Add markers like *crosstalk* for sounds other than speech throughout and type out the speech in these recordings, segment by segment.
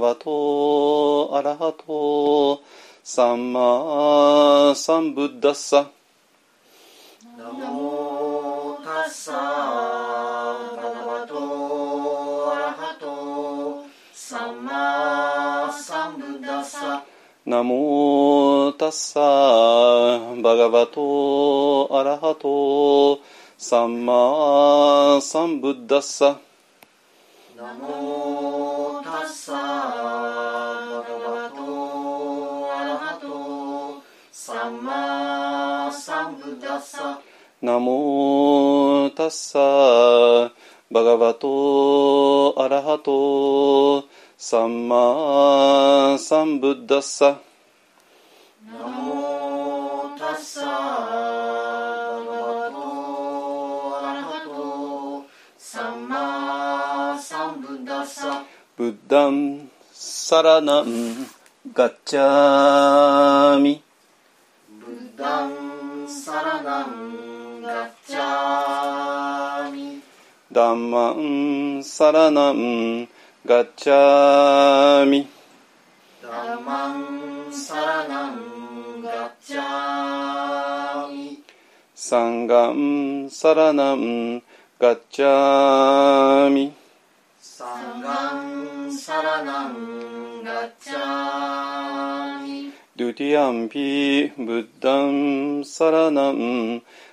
ガバトアラハトサンマサンブッダッサナモタッサーバガバトアラハトサンマサンブッダッサナモタッサーバガバトアラハトサンマサンブッダッサナモタッサーバガバトアラハトサンマサンブッダッサナモタッサーバガバトアラハトサンマサンブッダッサブッダンサラナンガッチャーミブッダンダンマンサラナンガッチャーミ。ダンマンサラナンガッチャーミ。サンガンサラナンガッチャーミ。サンガンサラナンガッチャーミ。ドゥティアンピブッダンサラナンガッチャーミ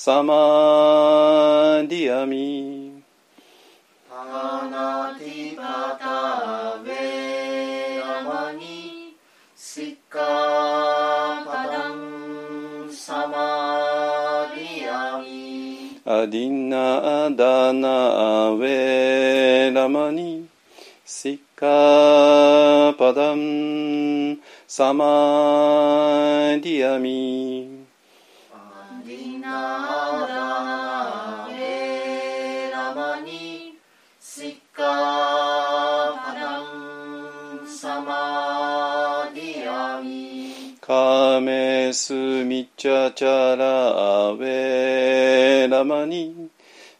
サマディアミパナティパタウェラマニシッカパダンサマディアミアディナダナウェラマニシッカパダンサマディアミメスミチャチャラウェラマニ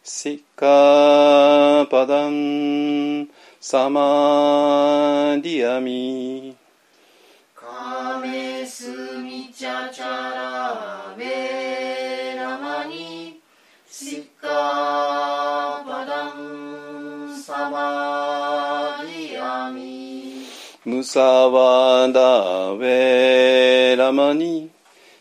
シッカパダンサマディアミカメスミチャチャラウェラマニシッカパダンサマディアミムサワダウェラマニ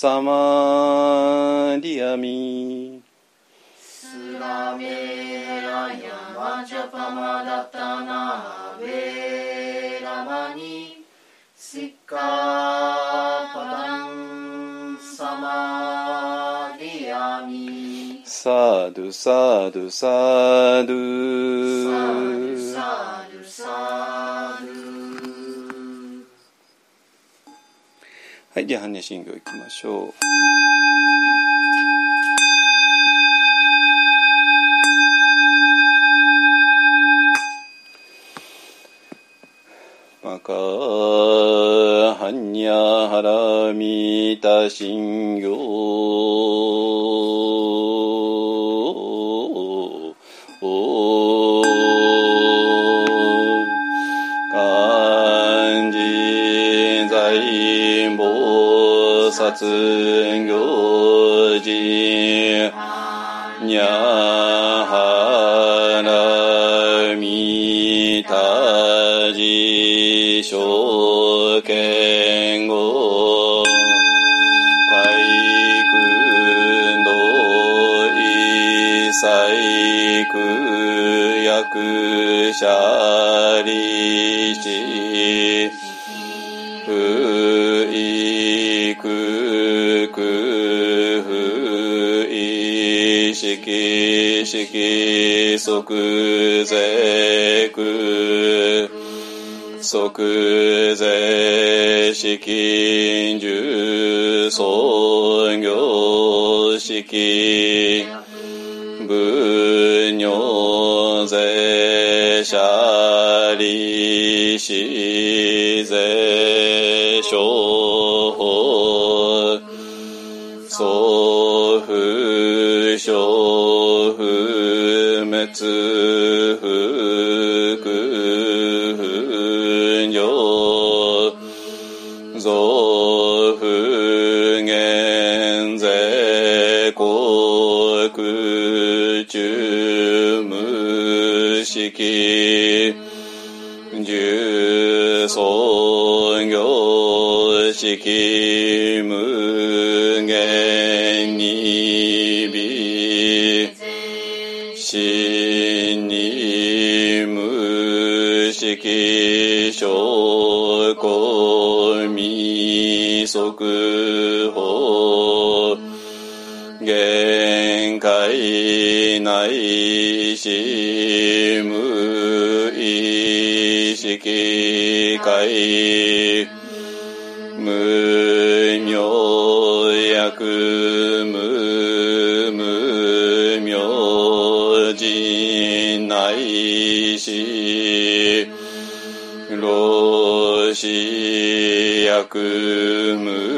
サマニシッカパダンサマディアミ。スラメラヤマジャャパマダタナベラマニ。シッカパダンサマアミ。サードドド。サドサドサドはいでは般若心経いきましょう。マカハニャハラミタ心経菩薩行事にゃはらみたじしょけんご海空道一切空役者利子空不意識識即税空即税式重創業式部尿税者利子税商父小不滅不空不尿増不減税国中無式重創業式し無意識界無明薬無無明人内し老子薬無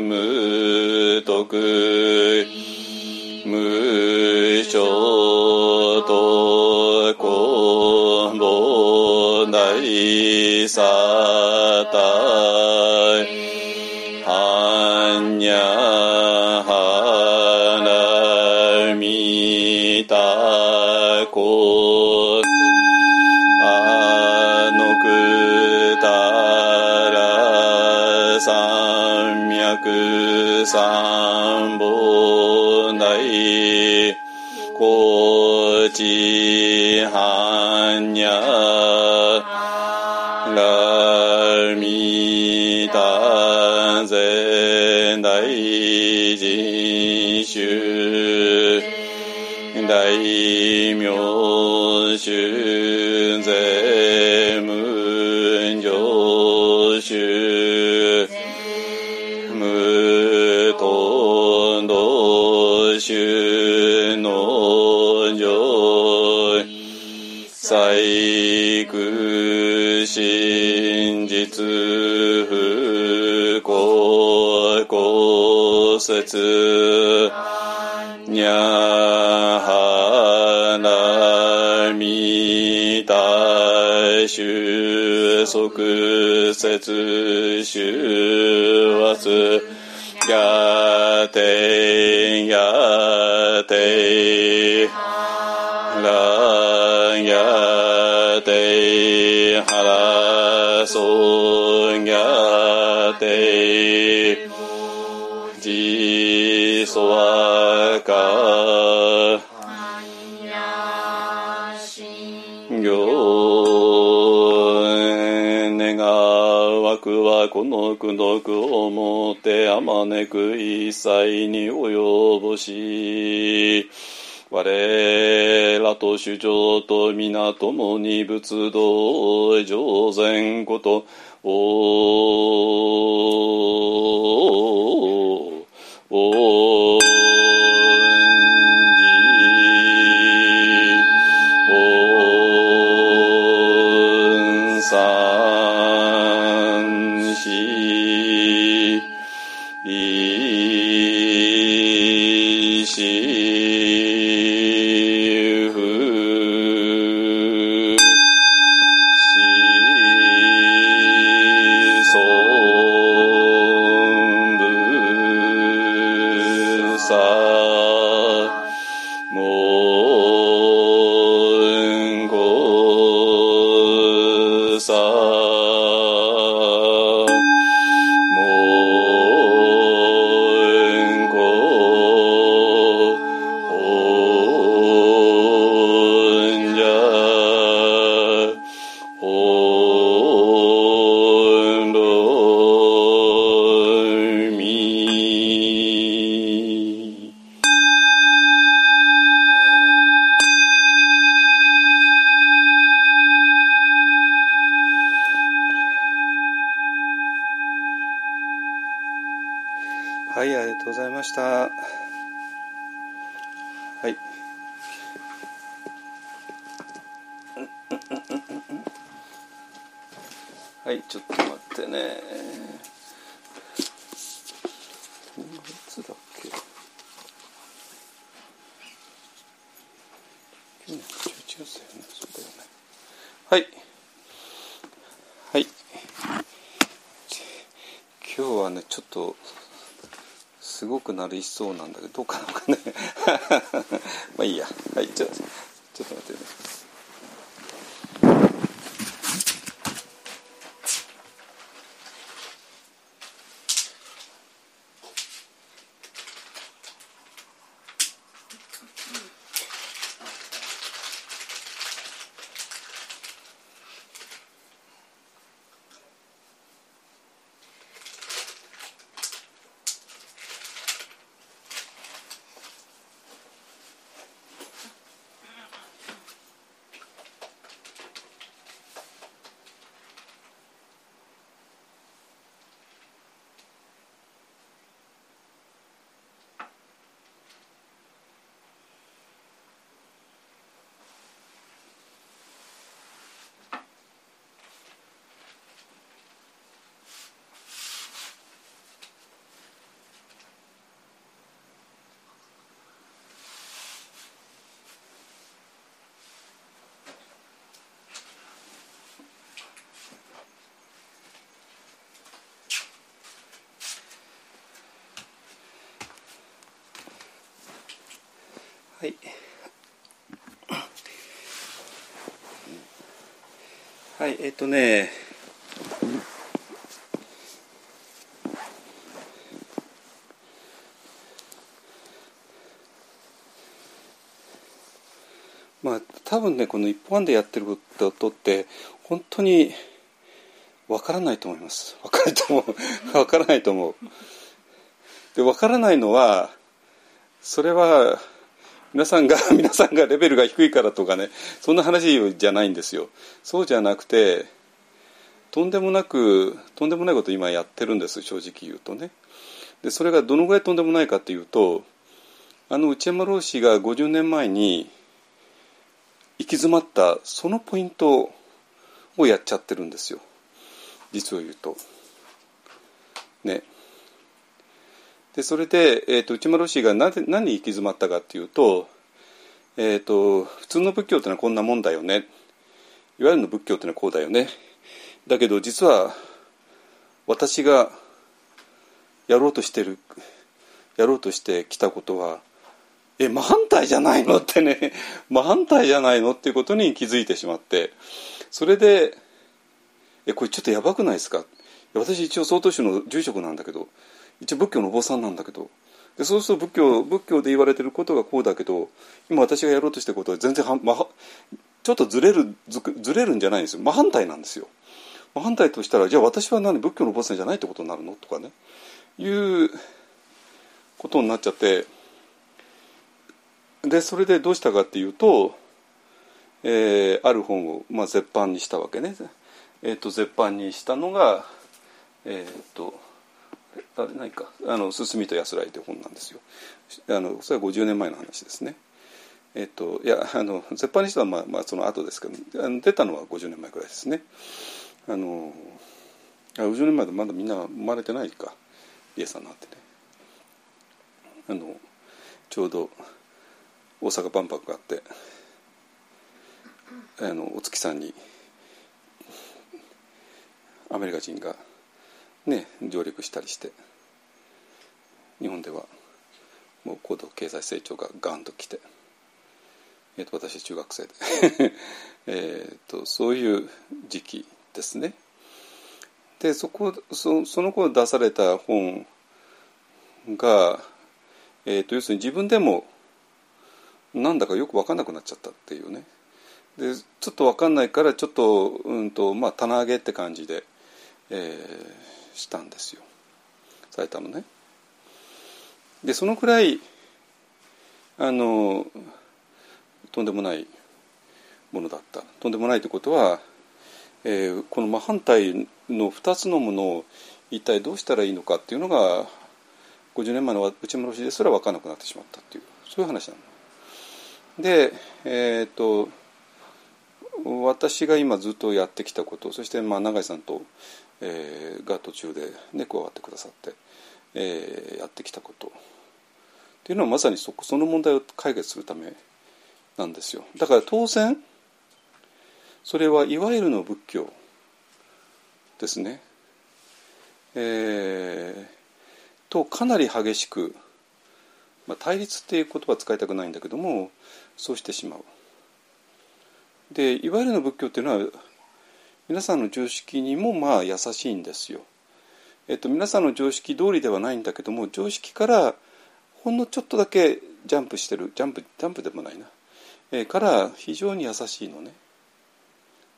無徳無償と公募大サ衆税無常衆無と道衆の上細工真実不幸公と主張と皆共に仏道上善こと。おおおんさんはい。はいえっ、とね。まあ多分ねこの一本案でやってることって本当にわからないと思います。わからないと思う。*laughs* わからないと思う。でわからないのはそれは皆さんが *laughs* 皆さんがレベルが低いからとかねそんな話じゃないんですよ。そうじゃなくてとんでもなくとんでもないこと今やってるんです正直言うとね。でそれがどのぐらいとんでもないかっていうとあの内山老師が50年前に行き詰まったそのポイントをやっちゃってるんですよ。実を言うと。ね。でそれで、えーと、内丸氏がなぜ何に行き詰まったかっていうと,、えーと、普通の仏教ってのはこんなもんだよね。いわゆるの仏教ってのはこうだよね。だけど実は私がやろうとしてるやろうとしてきたことはえ真反対じゃないのってね。*laughs* 真反対じゃないのっていうことに気づいてしまって。それでえこれちょっとやばくないですか？私一応曹洞宗の住職なんだけど。一応仏教のお坊さんなんだけど。でそうすると仏教仏教で言われてることがこうだけど今私がやろうとしてることは全然は、ま、ちょっとずれるずずれるんじゃないんですよ。真反対なんですよ。真反対としたらじゃあ私は何仏教のお坊さんじゃないってことになるの？とかね。いうことになっちゃって。でそれでどうしたかっていうと、えー、ある本を、まあ、絶版にしたわけね、えーと、絶版にしたのがえっ、ー、とあれないか「あの進みと安らい」という本なんですよ。あのそれは50年前の話ですね。えっ、といやあの絶版にしたのはまあ、まあ、その後ですけどあの出たのは50年前くらいですね。あの50年前でまだみんな生まれてないか。理恵さんなんてね。あのちょうど大阪万博があってあのお月さんにアメリカ人がね上陸したりして日本ではもう高度経済成長がガンときて、えーと、私中学生で *laughs* えとそういう時期ですね。でそこそその頃出された本が、えーと要するに自分でもなんだかよく分かんなくなっちゃったっていうねでちょっと分かんないからちょっと,、うんとまあ、棚上げって感じで、えー、したんですよされたのね。でそのくらいあのとんでもないものだったとんでもないということは、えー、この真反対の2つのものを一体どうしたらいいのかっていうのが50年前の内村氏ですら分からなくなってしまったっていうそういう話なの。でえっ、ー、と私が今ずっとやってきたことそしてまあ永井さんと、えー、が途中で、ね、加わってくださって、えー、やってきたことっていうのはまさにそその問題を解決するためなんですよだから当然それはいわゆるの仏教ですね、えー、とかなり激しくまあ、対立っていう言葉は使いたくないんだけどもそうしてしまう。でいわゆるの仏教っていうのは皆さんの常識にもまあ優しいんですよ。えっと、皆さんの常識通りではないんだけども常識からほんのちょっとだけジャンプしてる。ジャンプジャンプでもないな、えー、から非常に優しいのね。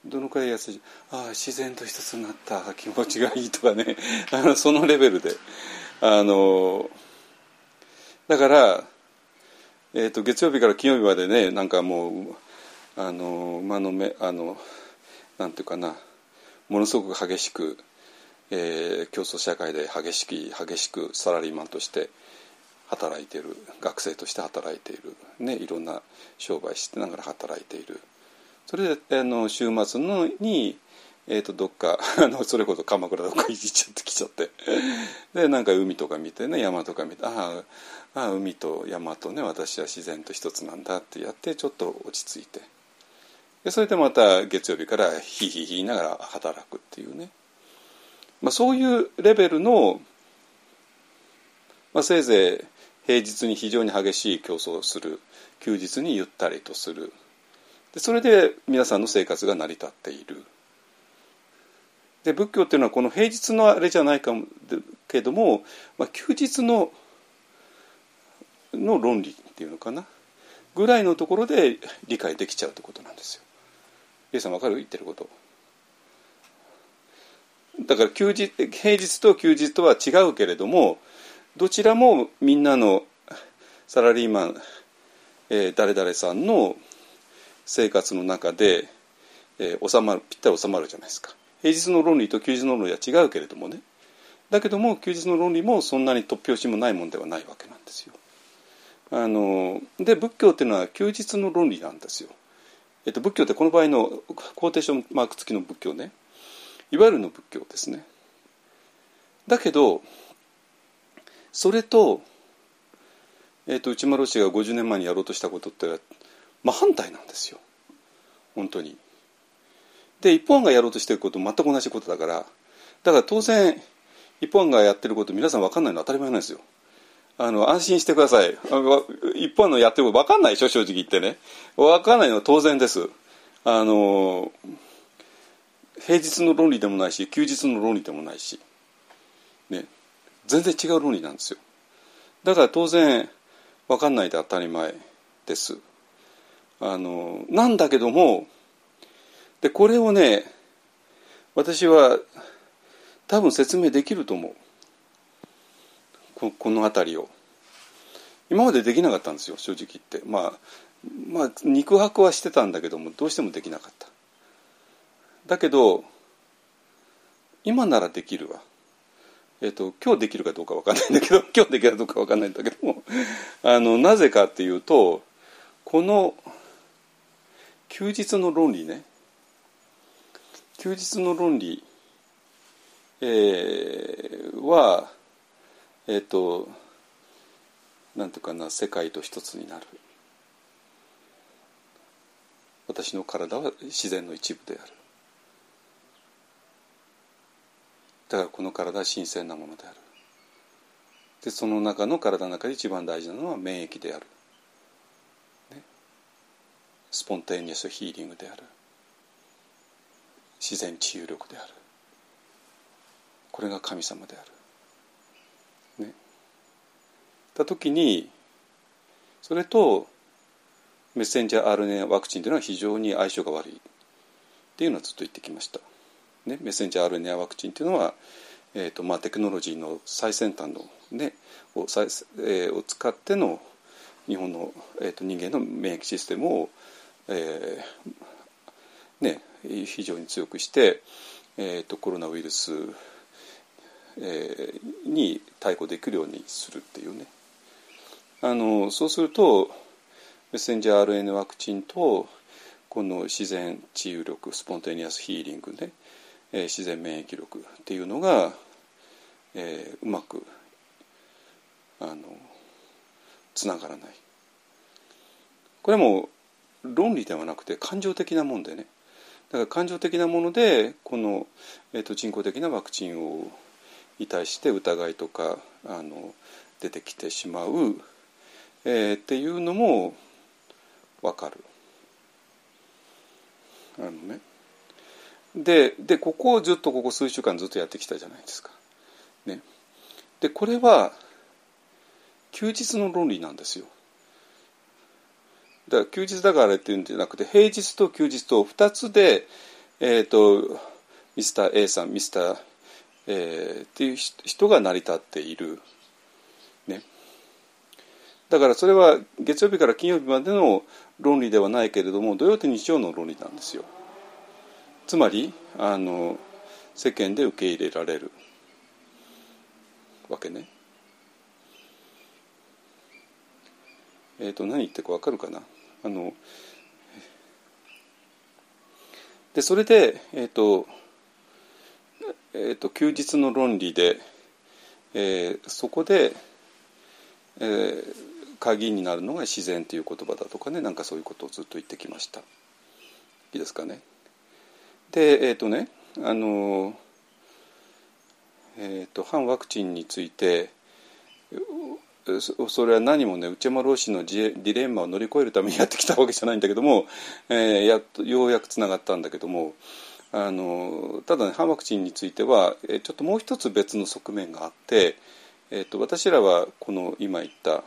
どのくらい優しい？ああ自然と一つになった。気持ちがいいとかね。*laughs* あのそのレベルで。あのだから、えーと、月曜日から金曜日までねなんかもうあの馬の目あのなんていうかなものすごく激しく、えー、競争社会で激しく激しくサラリーマンとして働いている学生として働いている、ね、いろんな商売してながら働いている。それであの週末のにえー、とどっか *laughs* あのそれこそ鎌倉とか行っちゃってきちゃって。でなんか海とか見てね山とか見てああ海と山とね私は自然と一つなんだってやってちょっと落ち着いて。でそれでまた月曜日からヒヒヒ言いながら働くっていうね、まあ、そういうレベルの、まあ、せいぜい平日に非常に激しい競争をする休日にゆったりとするでそれで皆さんの生活が成り立っている。で仏教っていうのはこの平日のあれじゃないかもけども、まあ、休日のの論理っていうのかなぐらいのところで理解できちゃうってことなんですよ。イさん分かる言ってることだから休日平日と休日とは違うけれどもどちらもみんなのサラリーマン、えー、誰々さんの生活の中で、えー、収まるぴったり収まるじゃないですか。平日の論理と休日の論理は違うけれどもねだけども休日の論理もそんなに突拍子もないもんではないわけなんですよ。あので仏教っていうのは休日の論理なんですよ。えっと、仏教ってこの場合のコーテーションマーク付きの仏教ねいわゆるの仏教ですね。だけどそれと,、えっと内丸氏が50年前にやろうとしたことって真反対なんですよ本当に。で一方案がやろうとしていること全く同じことだからだから当然一方案がやってること皆さん分かんないのは当たり前なんですよ。あの安心してください。あの一般のやっても分かんないでしょ正直言ってね。分かんないのは当然です。あの平日の論理でもないし休日の論理でもないし、ね、全然違う論理なんですよ。だから当然分かんないで当たり前です。あのなんだけどもでこれをね私は多分説明できると思う。この辺りを。今までできなかったんですよ正直言って。まあまあ肉薄はしてたんだけどもどうしてもできなかった。だけど今ならできるわ。えっ、と今日できるかどうかわかんないんだけど *laughs* 今日できるかどうかわかんないんだけどもあのなぜかっていうとこの休日の論理ね。休日の論理、えー、はえっ、となんていうかな世界と一つになる。私の体は自然の一部である。だからこの体は神聖なものである。でその中の体の中で一番大事なのは免疫である、ね、スポンテーニアスヒーリングである。自然治癒力である。これが神様であるねた時にそれとメッセンジャー RNA ワクチンというのは非常に相性が悪い。っていうのはずっと言ってきました。ね、メッセンジャー RNA ワクチンというのは、えーとまあ、テクノロジーの最先端の、ね、を,、えー、を使っての日本の、えーと、人間の免疫システムを、えーね、非常に強くして、えーと、コロナウイルス、えー、に対抗できるようにするっていうね。あのそうするとメッセンジャー RNA ワクチンとこの自然治癒力スポンテニアスヒーリングねえー、自然免疫力っていうのが、えー、うまくあのつながらない。これも論理ではなくて感情的なもんでね。だから感情的なものでこの、えーと、人工的なワクチンをに対して疑いとかあの出てきてしまう、えー、っていうのも分かる。あのねででここをずっとここ数週間ずっとやってきたじゃないですか。ね、でこれは休日の論理なんですよ。だから休日だからっていうんじゃなくて平日と休日と2つで、えーと、ミスター A さんミスター、えー、っていう人が成り立っている。だからそれは月曜日から金曜日までの論理ではないけれども土曜と日曜の論理なんですよ。つまりあの世間で受け入れられるわけね。えっ、ー、と何言ってるか分かるかな？あのでそれで、えーとえーと、休日の論理で、えー、そこで、えー、鍵になるのが自然という言葉だとかねなんかそういうことをずっと言ってきました。いいですかね？でえっ、ー、とねあのえーと、反ワクチンについてそれは何もね内山老師のディレンマを乗り越えるためにやってきたわけじゃないんだけども、えー、やっとようやくつながったんだけどもあのただね反ワクチンについてはちょっともう一つ別の側面があって、えーと私らはこの今言った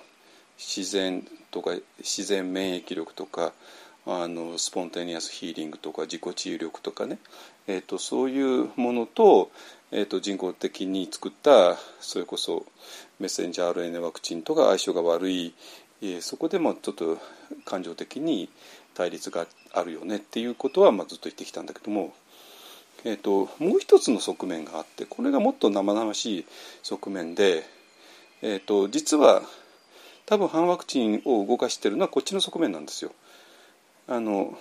自然とか自然免疫力とかあのスポンテニアスヒーリングとか自己治癒力とかね、えーと、そういうものと,、えーと、人工的に作ったそれこそメッセンジャー RNA ワクチンとか相性が悪い、えー、そこでもちょっと感情的に対立があるよねっていうことは、まあ、ずっと言ってきたんだけども、えーと、もう一つの側面があってこれがもっと生々しい側面で、えー、と実は多分反ワクチンを動かしてるのはこっちの側面なんですよ。あの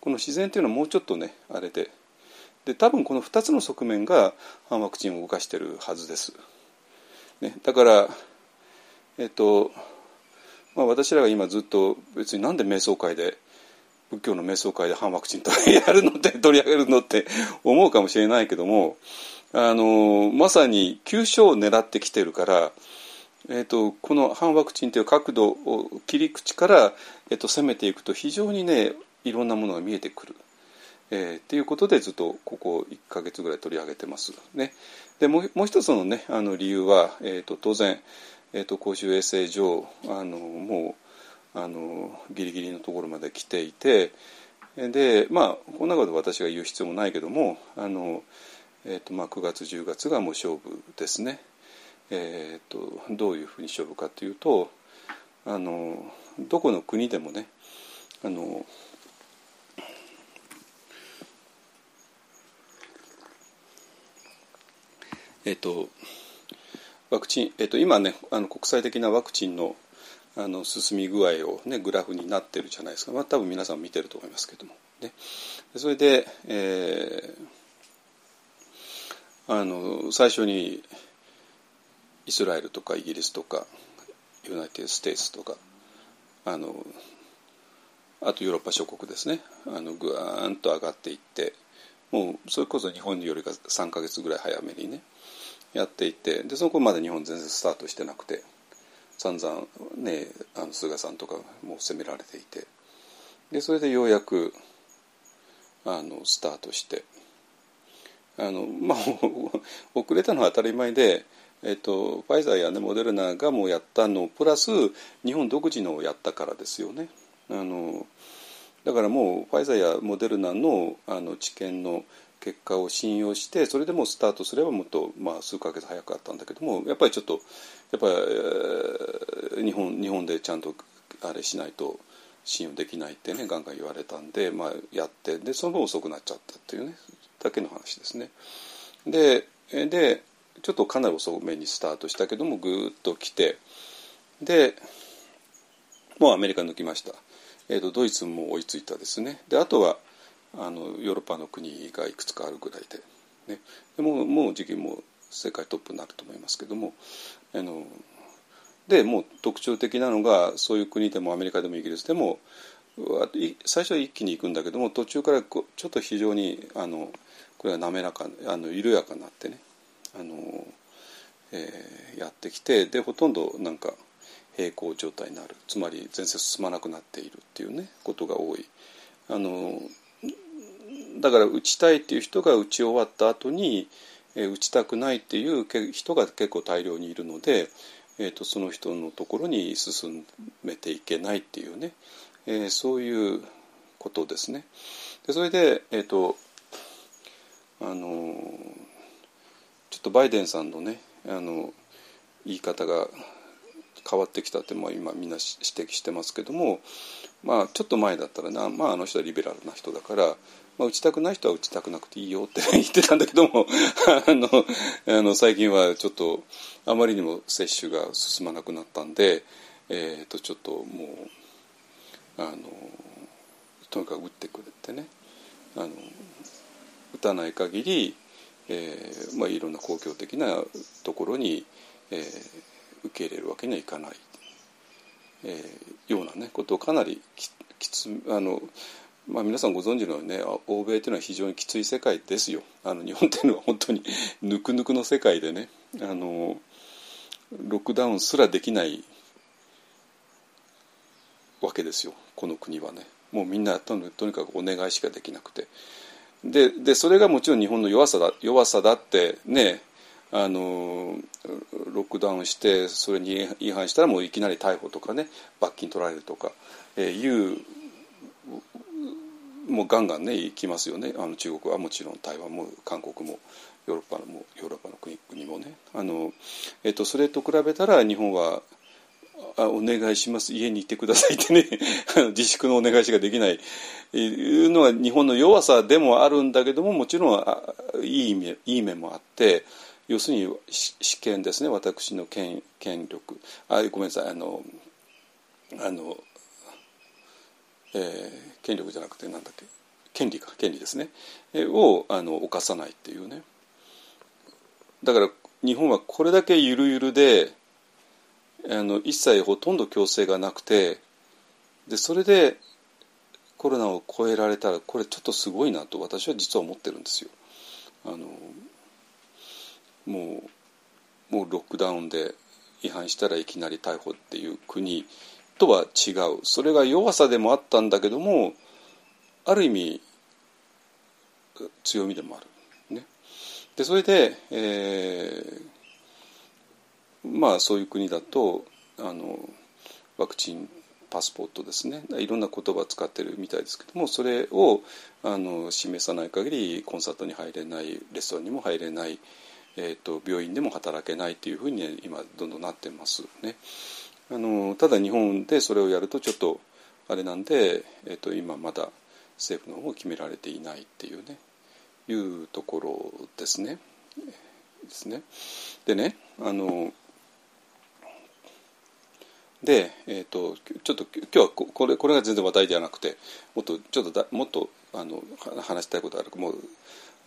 この自然というのはもうちょっとねあれでで多分この2つの側面が反ワクチンを動かしてるはずです。ね、だからえっとまあ、私らが今ずっと別になんで瞑想会で仏教の瞑想会で反ワクチンとやるのって *laughs* 取り上げるのって思うかもしれないけどもあのまさに急所を狙ってきてるからえーと、この反ワクチンという角度を切り口から、えーと、攻めていくと非常にねいろんなものが見えてくる。えー、っていうことでずっとここ1か月ぐらい取り上げてます。ね、でもうもう一つの,、ね、あの理由は、えーと、当然、えー、と公衆衛生上あのもうあのギリギリのところまで来ていてでまあこの中で私が言う必要もないけどもあの、えーとまあ、9月10月がもう勝負ですね。えーと、どういうふうに勝負かというとあのどこの国でもねあのえっ、ー、とワクチン、えーと、今ねあの国際的なワクチンのあの進み具合を、ね、グラフになってるじゃないですか、まあ、多分皆さん見てると思いますけども、ね、それで、えー、あの最初にイスラエルとかイギリスとか United States とかあのあとヨーロッパ諸国ですね。あのぐわーんと上がっていってもうそれこそ日本よりか3か月ぐらい早めにねやっていってでその頃まだ日本全然スタートしてなくて散々ねあの菅さんとかも責められていてでそれでようやくあのスタートしてあのまあ *laughs* 遅れたのは当たり前でえっと、ファイザーや、ね、モデルナがもうやったのプラス日本独自のをやったからですよね。あのだからもうファイザーやモデルナのあの治験の結果を信用してそれでもスタートすればもっと、まあ、数ヶ月早かったんだけどもやっぱりちょっとやっぱり、えー、日本日本でちゃんとあれしないと信用できないってねガンガン言われたんで、まあ、やってでその分遅くなっちゃったっていうねだけの話ですね。ででちょっとかなり遅めにスタートしたけどもぐーっと来てでもうアメリカ抜きました、えーと、ドイツも追いついたですね。であとはあのヨーロッパの国がいくつかあるぐらいで,、ね、でももう時期も世界トップになると思いますけどもあのでもう特徴的なのがそういう国でもアメリカでもイギリスでも最初は一気に行くんだけども途中からちょっと非常にあのこれは滑らかあの緩やかになってね。あの、えー、やってきてでほとんどなんか平行状態になるつまり全然進まなくなっているっていうねことが多い。あのだから打ちたいっていう人が打ち終わった後に、えー、打ちたくないっていう人が結構大量にいるので、えーと、その人のところに進めていけないっていうね、えー、そういうことですね。でそれで、えーとあのちょっとバイデンさんのねあの言い方が変わってきたってまあ今みんな指摘してますけども、まあ、ちょっと前だったらな、まあ、あの人はリベラルな人だから、まあ、打ちたくない人は打ちたくなくていいよって言ってたんだけども *laughs* あのあの最近はちょっとあまりにも接種が進まなくなったんで、えー、とちょっともうあのとにかく打ってくれってねあの打たない限りえーまあ、いろんな公共的なところに、えー、受け入れるわけにはいかない、えー、ような、ね、ことをかなりききつあの、まあ、皆さんご存知のようにね欧米というのは非常にきつい世界ですよ。あの日本というのは本当に *laughs* ぬくぬくの世界でねあのロックダウンすらできないわけですよ。この国はね。もうみんなとにかくお願いしかできなくて。ででそれがもちろん日本の弱さだ弱さだってねあのロックダウンしてそれに違反したらもういきなり逮捕とかね罰金取られるとか、えー、いうもうガンガンね行きますよね。あの中国はもちろん台湾も韓国もヨーロッパのもヨーロッパの国国もね。あの、えーとそれと比べたら日本はあお願いします。家にいてくださいってね。*laughs* 自粛のお願いしかできない。いうのは日本の弱さでもあるんだけどももちろんいい意味いい面もあって要するに試験ですね。私の権権力。あごめんなさい。あのあの、えー、権力じゃなくてなんだっけ。権利か。権利ですね、をあの犯さないっていうね。だから日本はこれだけゆるゆるであの一切ほとんど強制がなくてでそれでコロナを超えられたらこれちょっとすごいなと私は実は思ってるんですよ。あのもうもうロックダウンで違反したらいきなり逮捕っていう国とは違うそれが弱さでもあったんだけどもある意味強みでもある。ね、でそれで、えー、まあそういう国だとあのワクチンパスポートですねいろんな言葉を使ってるみたいですけどもそれをあの示さない限りコンサートに入れないレストランにも入れない、えーと、病院でも働けないというふうに、ね、今どんどんなってますね。あのただ日本でそれをやるとちょっとあれなんで、えーと、今まだ政府の方も決められていないっていうねいうところですね。ですね。でねあので、えーと、ちょっと今日はこれこれが全然話題ではなくてもっとちょっとだもっとあの話したいことあるもう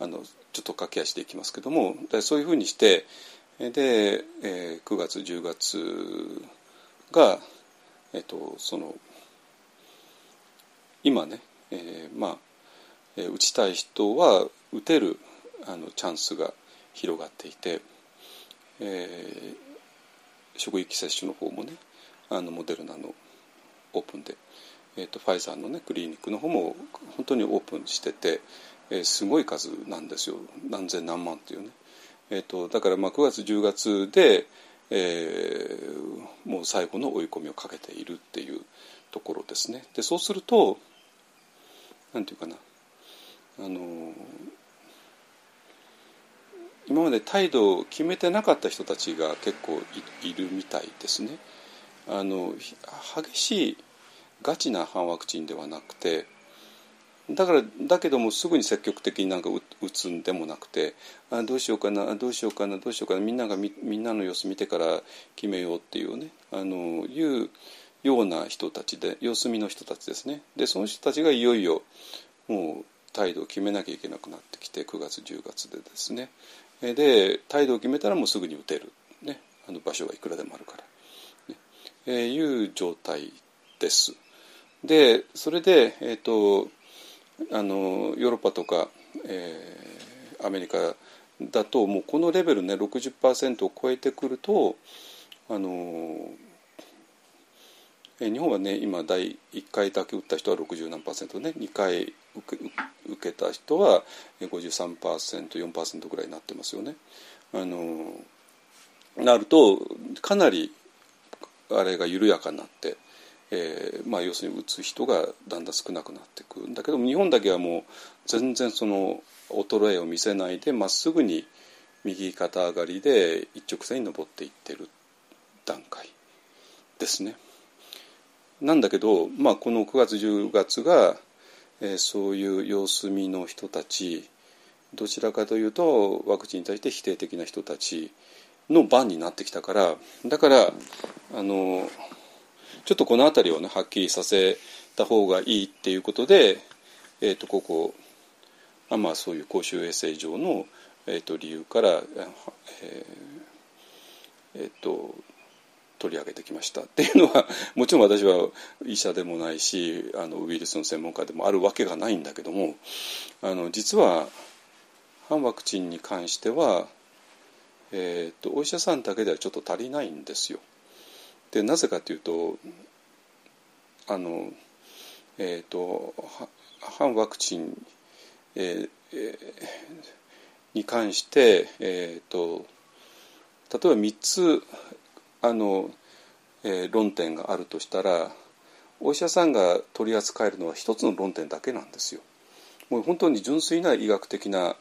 あのちょっと駆け足でいきますけどもそういうふうにしてで、えー、9月10月が、えーと、その今ね、えー、まあ、えー、打ちたい人は打てるあのチャンスが広がっていて、えー、職域接種の方もねあのモデルナのオープンで、えーと、ファイザーのねクリニックの方も本当にオープンしてて、えー、すごい数なんですよ。何千何万っていうね、えーと、だからまあ9月10月で、えー、もう最後の追い込みをかけているっていうところですね。でそうするとなんていうかな。あの今まで態度を決めてなかった人たちが結構いるみたいですね。あの激しいガチな反ワクチンではなくてだからだけどもすぐに積極的になんか打つんでもなくてあどうしようかなどうしようかなどうしようかなみんながみみんなの様子見てから決めようっていうねあのいうような人たちで様子見の人たちですね。でその人たちがいよいよもう態度を決めなきゃいけなくなってきて9月10月でですね。で態度を決めたらもうすぐに打てる、ね、あの場所がいくらでもあるから。えいう状態です。でそれで、えーと、あのヨーロッパとか、えー、アメリカだともうこのレベルね60%を超えてくるとあのえ日本はね今第1回だけ打った人は60何パーセントね2回受け受けた人は 53%4% ぐらいになってますよね。あのなるとかなりあれが緩やかになって、えーまあ、要するに打つ人がだんだん少なくなっていくんだけど日本だけはもう全然その衰えを見せないでまっすぐに右肩上がりで一直線に登っていってる段階ですね。なんだけど、まあ、この9月10月が、えー、そういう様子見の人たちどちらかというとワクチンに対して否定的な人たちの番になってきたからだからあのちょっとこの辺りをねはっきりさせた方がいいっていうことで、えー、とここあまあそういう公衆衛生上の、えー、と理由から、えーえー、と取り上げてきましたっていうのは *laughs* もちろん私は医者でもないしあのウイルスの専門家でもあるわけがないんだけどもあの実は反ワクチンに関してはえーと、お医者さんだけではちょっと足りないんですよ。でなぜかというとあの、えーと、反ワクチン、えー、に関して、えーと、例えば3つあの、えー、論点があるとしたらお医者さんが取り扱えるのは1つの論点だけなんですよ。もう本当に純粋な医学的な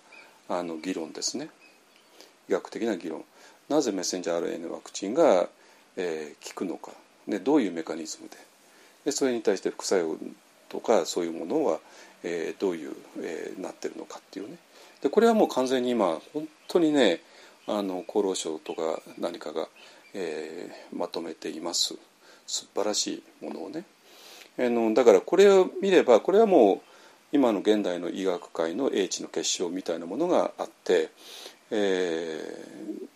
あの議論ですね。医学的な議論。なぜメッセンジャー RNA ワクチンが、えー、効くのか。でどういうメカニズムで。でそれに対して副作用とかそういうものは、えー、どういう、えー、なってるのかっていうね。でこれはもう完全に今本当にねあの厚労省とか何かが、えー、まとめています。素晴らしいものをね。あのだからこれを見ればこれはもう今の現代の医学界の英知の結晶みたいなものがあってえ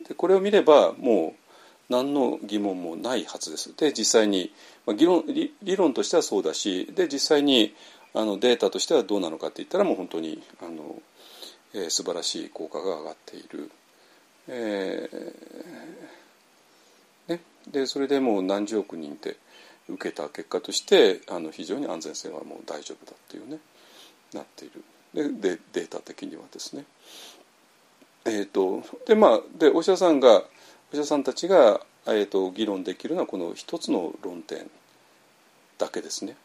ー、でこれを見ればもう何の疑問もないはずです。で実際に、まあ、議論理論としてはそうだしで実際にあのデータとしてはどうなのかって言ったらもう本当にあの、えー、素晴らしい効果が上がっている。えーねでそれでもう何十億人で受けた結果としてあの非常に安全性はもう大丈夫だっていうねなっているででデータ的にはですね。えーと、でまあでお医者さんがお医者さんたちが、えーと、議論できるのはこの一つの論点だけですね。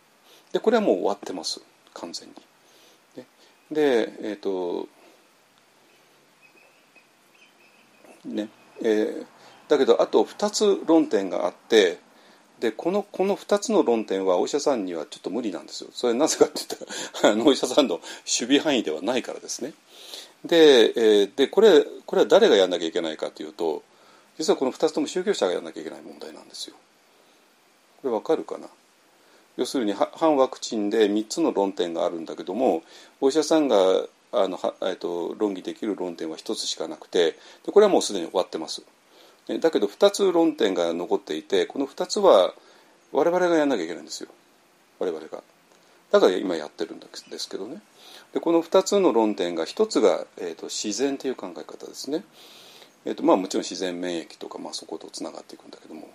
でこれはもう終わってます完全に。でえっ、ー、とねえー、だけどあと2つ論点があってでこのこの2つの論点はお医者さんにはちょっと無理なんですよ。それなぜかって言ったらあのお医者さんの守備範囲ではないからですね。で,、えー、でこれこれは誰がやんなきゃいけないかというと実はこの2つとも宗教者がやんなきゃいけない問題なんですよ。これわかるかな？要するに反ワクチンで3つの論点があるんだけどもお医者さんがあのは、えーと、論議できる論点は1つしかなくてでこれはもうすでに終わってます。だけど2つ論点が残っていてこの2つは我々がやんなきゃいけないんですよ我々が。だから今やってるんですけどね。でこの2つの論点が1つが、えーと、自然という考え方ですね。えーとまあ、もちろん自然免疫とか、まあ、そことつながっていくんだけども。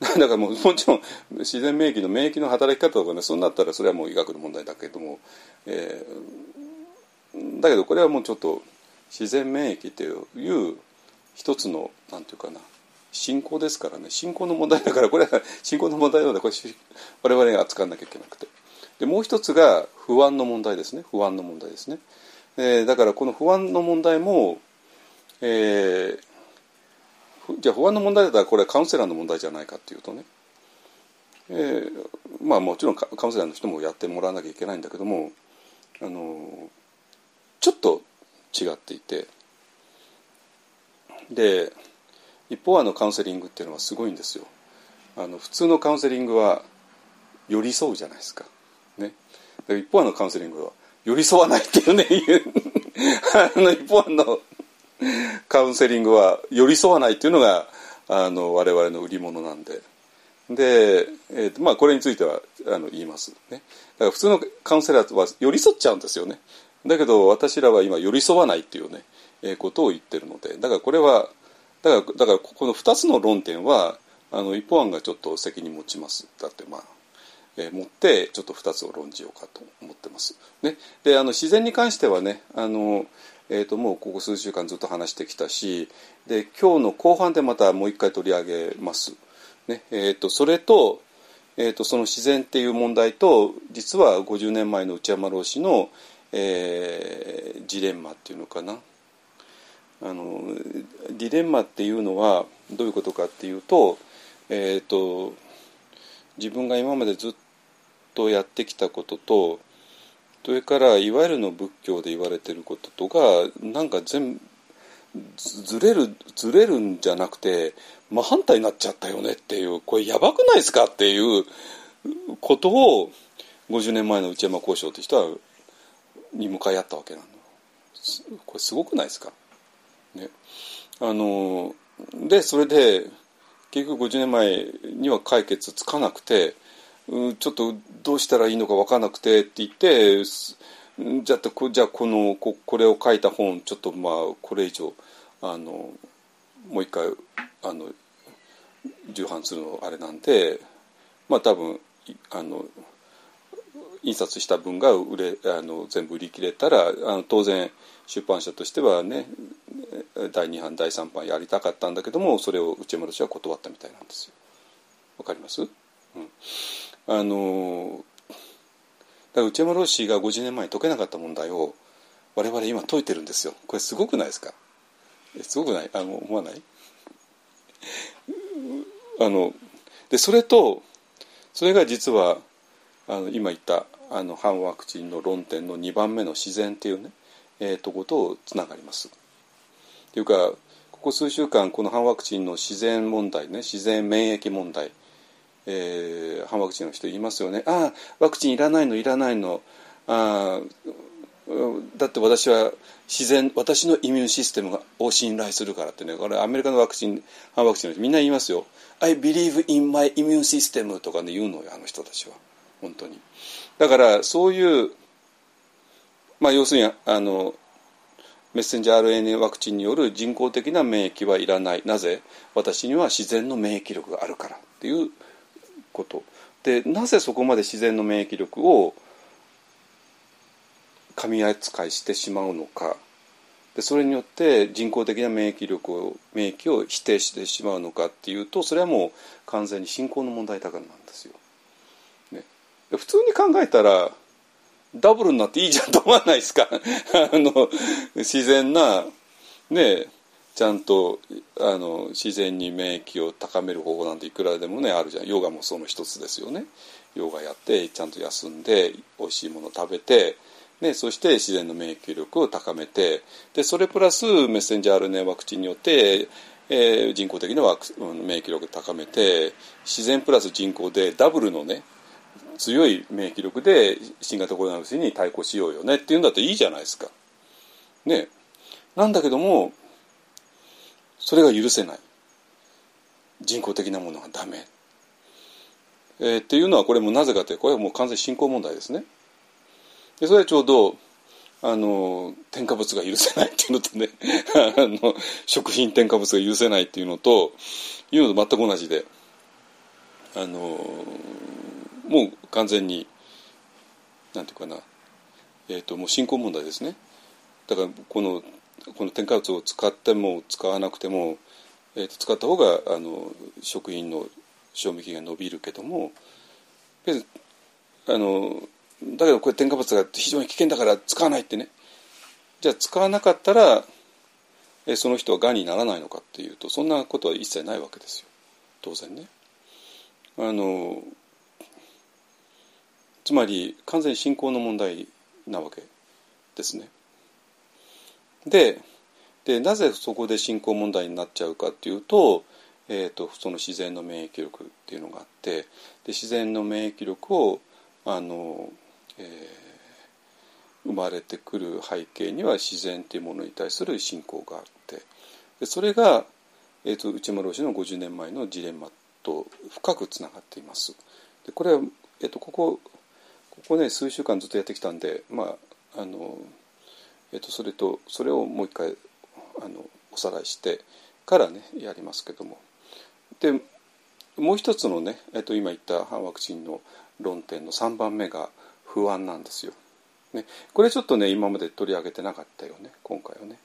*laughs* だからもうもちろん自然免疫の免疫の働き方とかねそうなったらそれはもう医学の問題だけども、えー、だけどこれはもうちょっと自然免疫という一つのなんていうかな信仰ですからね。信仰の問題だからこれは信仰の問題なのでこれ我々が扱わなきゃいけなくて。でもう一つが不安の問題ですね不安の問題ですね、えー、だからこの不安の問題も、えー、じゃあ不安の問題だったらこれはカウンセラーの問題じゃないかっていうとね、えー、まあもちろんカウンセラーの人もやってもらわなきゃいけないんだけどもあのちょっと違っていてで一方あのカウンセリングっていうのはすごいんですよ。あの普通のカウンセリングは寄り添うじゃないですか。ね、一方のカウンセリングは寄り添わないっていうね *laughs* あの一方のカウンセリングは寄り添わないっていうのがあの我々の売り物なんで。で、えーとまあ、これについてはあの言います、ね。だから普通のカウンセラーは寄り添っちゃうんですよね。だけど私らは今寄り添わないっていうね、えー、ことを言ってるのでだからこれはだからだからこの2つの論点はあの一方案がちょっと責任持ちますだってまあ、持ってちょっと2つを論じようかと思ってます。ね、であの自然に関してはねあのえー、ともうここ数週間ずっと話してきたしで今日の後半でまたもう一回取り上げます。ねえー、とそれと,、えー、とその自然っていう問題と実は50年前の内山老師の、えー、ジレンマっていうのかなあのディレンマっていうのはどういうことかっていうと,、えーと自分が今までずっとやってきたこととそれからいわゆるの仏教で言われてることとがなんか全ずれるずれるんじゃなくて真反対になっちゃったよねっていうこれやばくないですかっていうことを50年前の内山交渉という人はに向かい合ったわけなの。これすごくないですか？ね。あのでそれで結局50年前には解決つかなくてちょっとどうしたらいいのか分からなくてって言ってじゃあじゃこのここれを書いた本ちょっとまあこれ以上あのもう一回あの重版するのあれなんでまあ多分あの印刷した分が売れあの全部売り切れたらあの当然出版社としてはね第2版第3版やりたかったんだけどもそれを内村氏は断ったみたいなんですよ。わかります、うんあのだ内山老師が50年前に解けなかった問題を我々今解いてるんですよ。これすごくないですか？すごくない？あの思わない？*laughs* あのでそれとそれが実はあの今言ったあの反ワクチンの論点の2番目の自然っていうね、えー、とことつながります。っていうかここ数週間この反ワクチンの自然問題ね自然免疫問題えー、反ワクチンの人言いますよね。ああワクチンいらないのいらないの。あだって私は自然私のイミュンシステムを信頼するからってね。これアメリカのワクチン反ワクチンの人みんな言いますよ「I believe in my immune system」とかね言うのよあの人たちは。本当に。だからそういうまあ要するにあのメッセンジャー RNA ワクチンによる人工的な免疫はいらない。なぜ？私には自然の免疫力があるからっていうこと。でなぜそこまで自然の免疫力を噛み扱いしてしまうのか。でそれによって人工的な免疫力を免疫を否定してしまうのかっていうとそれはもう完全に信仰の問題だからなんですよ。ね、普通に考えたらダブルになっていいじゃんと思わないですか。*laughs* あの自然なね。ちゃんとあの自然に免疫を高める方法なんていくらでもねあるじゃん。ヨガもその一つですよね。ヨガやってちゃんと休んで美味しいもの食べてね、そして自然の免疫力を高めてでそれプラスメッセンジャー RNA ワクチンによって、えー、人工的なワク免疫力を高めて自然プラス人工でダブルのね強い免疫力で新型コロナウイルスに対抗しようよね。っていうんだっていいじゃないですか。ね、なんだけどもそれが許せない。人工的なものがダメ、えー、っていうのはこれもなぜかというとこれはもう完全に信仰問題ですね。でそれはちょうどあの添加物が許せないっていうのとね *laughs* あの食品添加物が許せないっていうのというのと全く同じであのもう完全になんていうかな、えーと、もう信仰問題ですね。だからこのこの添加物を使っても使わなくても、えーと、使った方があの食品の賞味期限が伸びるけどもあのだけどこれ添加物が非常に危険だから使わないってねじゃあ使わなかったらえその人はがんにならないのかっていうとそんなことは一切ないわけですよ当然ね。あのつまり完全に信仰の問題なわけですね。ででなぜそこで信仰問題になっちゃうかっていうと,、えーと、その自然の免疫力っていうのがあってで自然の免疫力をあのえー、生まれてくる背景には自然というものに対する信仰があってでそれが、えーと、内村氏の50年前のジレンマと深くつながっています。でこれは、えーと、ここここね数週間ずっとやってきたんで、まああのえーと、それとそれをもう一回あのおさらいしてからねやりますけども。でもう一つのね、えー、と今言った反ワクチンの論点の3番目が不安なんですよ。ね、これちょっとね今まで取り上げてなかったよね今回はね。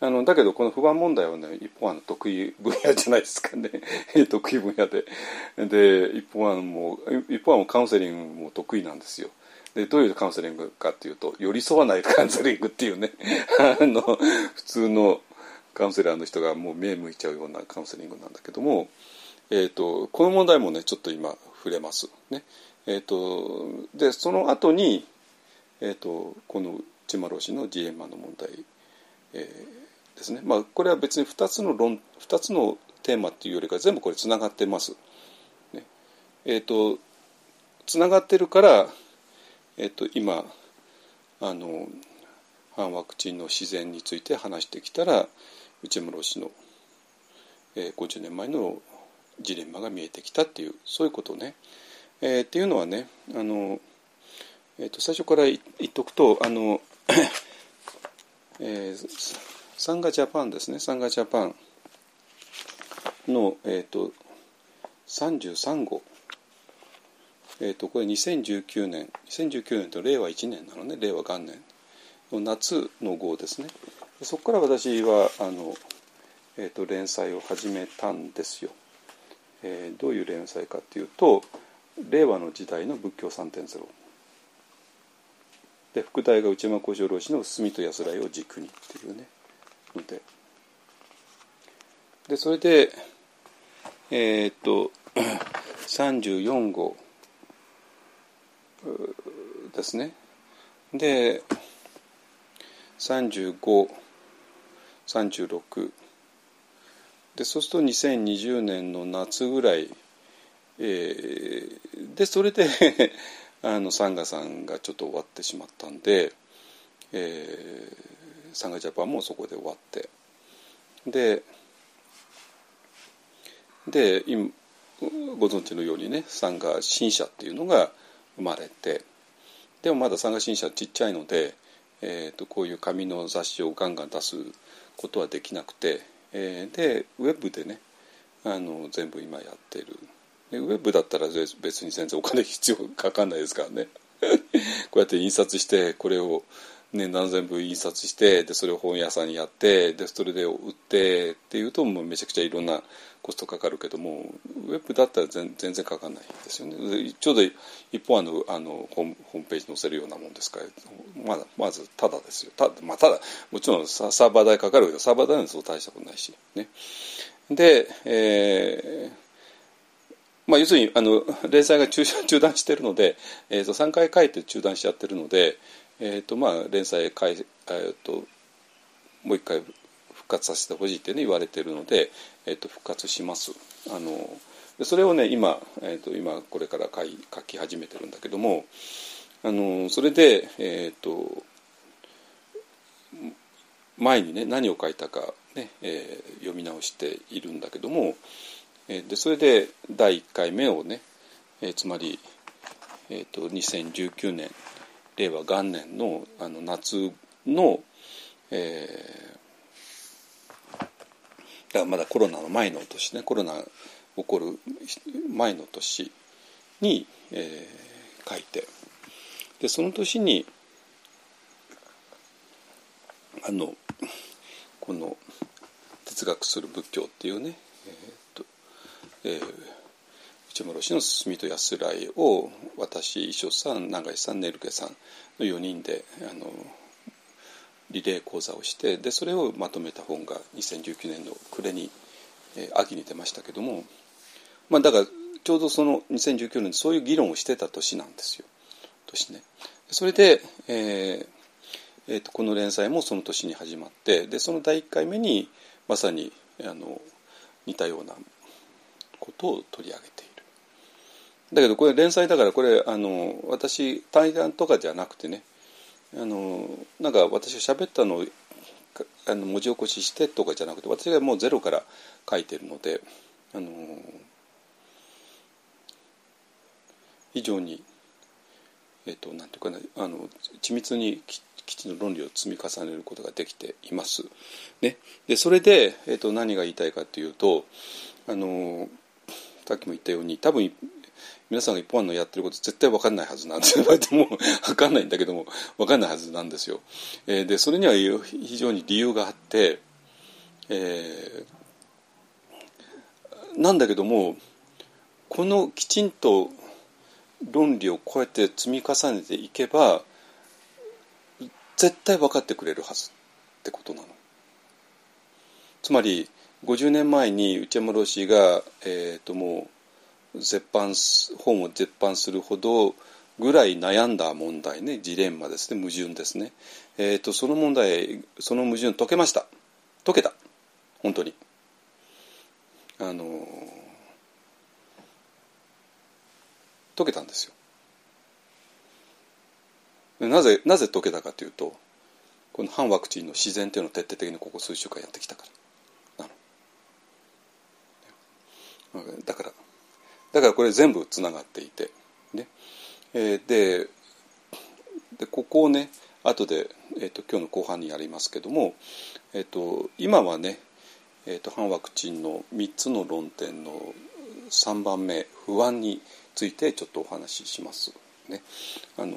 あのだけどこの不安問題はね一方案の得意分野じゃないですかね。*laughs* 得意分野で。で一方案も一方案もカウンセリングも得意なんですよ。でどういうカウンセリングかっていうと寄り添わないカウンセリングっていうね *laughs* あの普通のカウンセラーの人がもう目向いちゃうようなカウンセリングなんだけども、えーと、この問題もねちょっと今触れますね。えーと、でその後に、えーと、このチマロ氏のジレンマの問題、えー、ですね、まあ、これは別に2つの論2つのテーマっていうよりか全部これつながってます。ねえーと、つながってるから、えー、と今あの反ワクチンの自然について話してきたら内村氏の、えー、50年前のジレンマが見えてきたっていうそういうことね。えー、っていうのはねあの、えーと、最初から言っとくとあの、えー、サンガジャパンですね。サンガジャパンの、えーと、33号、えーと、これ2019年2019年と令和1年なのね令和元年の夏の号ですね。そこから私はあの、えー、と連載を始めたんですよ、えー、どういう連載かっていうと令和の時代の仏教3.0で副題が内間小次郎氏の「墨と安らい」を軸にっていうねので。でそれでえー、っと34号ですね。で3536でそうすると2020年の夏ぐらいえー、でそれで *laughs* あのサンガさんがちょっと終わってしまったんで、えー、サンガジャパンもそこで終わって。でで今ご存知のようにねサンガ新社っていうのが生まれて。でもまだ参加新社ちっちゃいので、えー、とこういう紙の雑誌をガンガン出すことはできなくて、えー、でウェブでねあの全部今やってる。でウェブだったら別に全然お金必要かかんないですからね。*laughs* こうやって印刷してこれをね、何千部印刷してでそれを本屋さんにやってでそれで売ってっていうともうめちゃくちゃいろんなコストかかるけどもウェブだったら全全然かかんないですよね。ちょうど一方あのあのホームホームページ載せるようなもんですからまだまずただですよ。た,、まあ、ただもちろんサーバー代かかるけどサーバー代はそう大したことないしね。で、えーまあ、要するにあの連載が中中断してるので、えー、と3回書いて中断しちゃってるので、えーとまあ、連載かい、えーと、もう一回復活させてほしいって、ね、言われてるので、えーと、復活します。あのそれをね今,、えーと、今これから書い書き始めてるんだけどもあのそれで、えー、と前にね何を書いたかね、えー、読み直しているんだけども、えー、でそれで第1回目をね、えー、つまり、えー、と2019年令和元年のあの夏の、えー、だからまだコロナの前の年ねコロナ起こる前の年に、えー、書いてでその年にあのこの哲学する仏教っていうね、えーとえー、内村氏の住と安らいを私衣装さん永井さんねるけさんの4人であのリレー講座をしてでそれをまとめた本が2019年の暮れに、えー、秋に出ましたけども、まあ、だからちょうどその2019年そういう議論をしてた年なんですよ年ね。それで、えーえーと、この連載もその年に始まってでその第1回目にまさにあの似たようなことを取り上げている。だけどこれ連載だからこれあの私対談とかじゃなくてねあのなんか私が喋ったのをあの文字起こししてとかじゃなくて私がもうゼロから書いてるのであの非常にえっ、となんていうかなあの緻密に基地の論理を積み重ねることができています。ね、でそれで、えっと何が言いたいかというとあのさっきも言ったように多分皆さんが一般のやってること絶対分かんないはずなんですよでも分かんないんだけども分かんないはずなんですよ。えー、でそれには非常に理由があって、えー、なんだけどもこのきちんと論理をこうやって積み重ねていけば絶対分かってくれるはずってことなの。つまり50年前に内山老師が、えー、ともう絶版本を絶版するほどぐらい悩んだ問題ね。ジレンマですね。矛盾ですね、えーと、その問題その矛盾解けました。解けた。本当に。あの解けたんですよ。なぜなぜ解けたかというとこの反ワクチンの自然というのを徹底的にここ数週間やってきたからだからだからこれ全部つながっていて、ね。えー、ででここをね後で、えーと、今日の後半にやりますけども、えーと、今はね、えーと、反ワクチンの3つの論点の3番目不安についてちょっとお話しします。ね、あの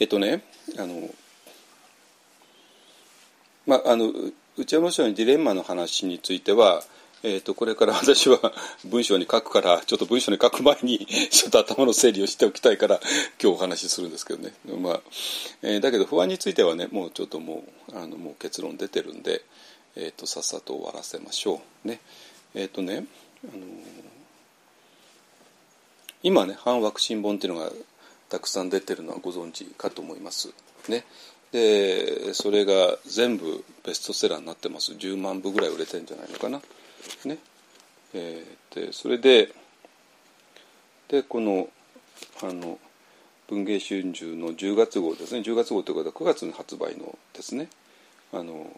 えっとねあのまあ、あの内山省のジレンマの話については、えーと、これから *laughs* 私は文章に書くからちょっと文章に書く前にちょっと頭の整理をしておきたいから今日お話しするんですけどね、まあえー、だけど不安についてはねもうちょっともうあのもう結論出てるんで、えーと、さっさと終わらせましょう。ねえっ、ー、とね、あのー、今ね反ワクチン本っていうのがたくさん出てるのはご存知かと思います。ねでそれが全部ベストセラーになってます。10万部ぐらい売れてんじゃないのかな。ね。えー、でそれででこのあの文藝春秋の10月号ですね。10月号ということは9月の発売のですね。あの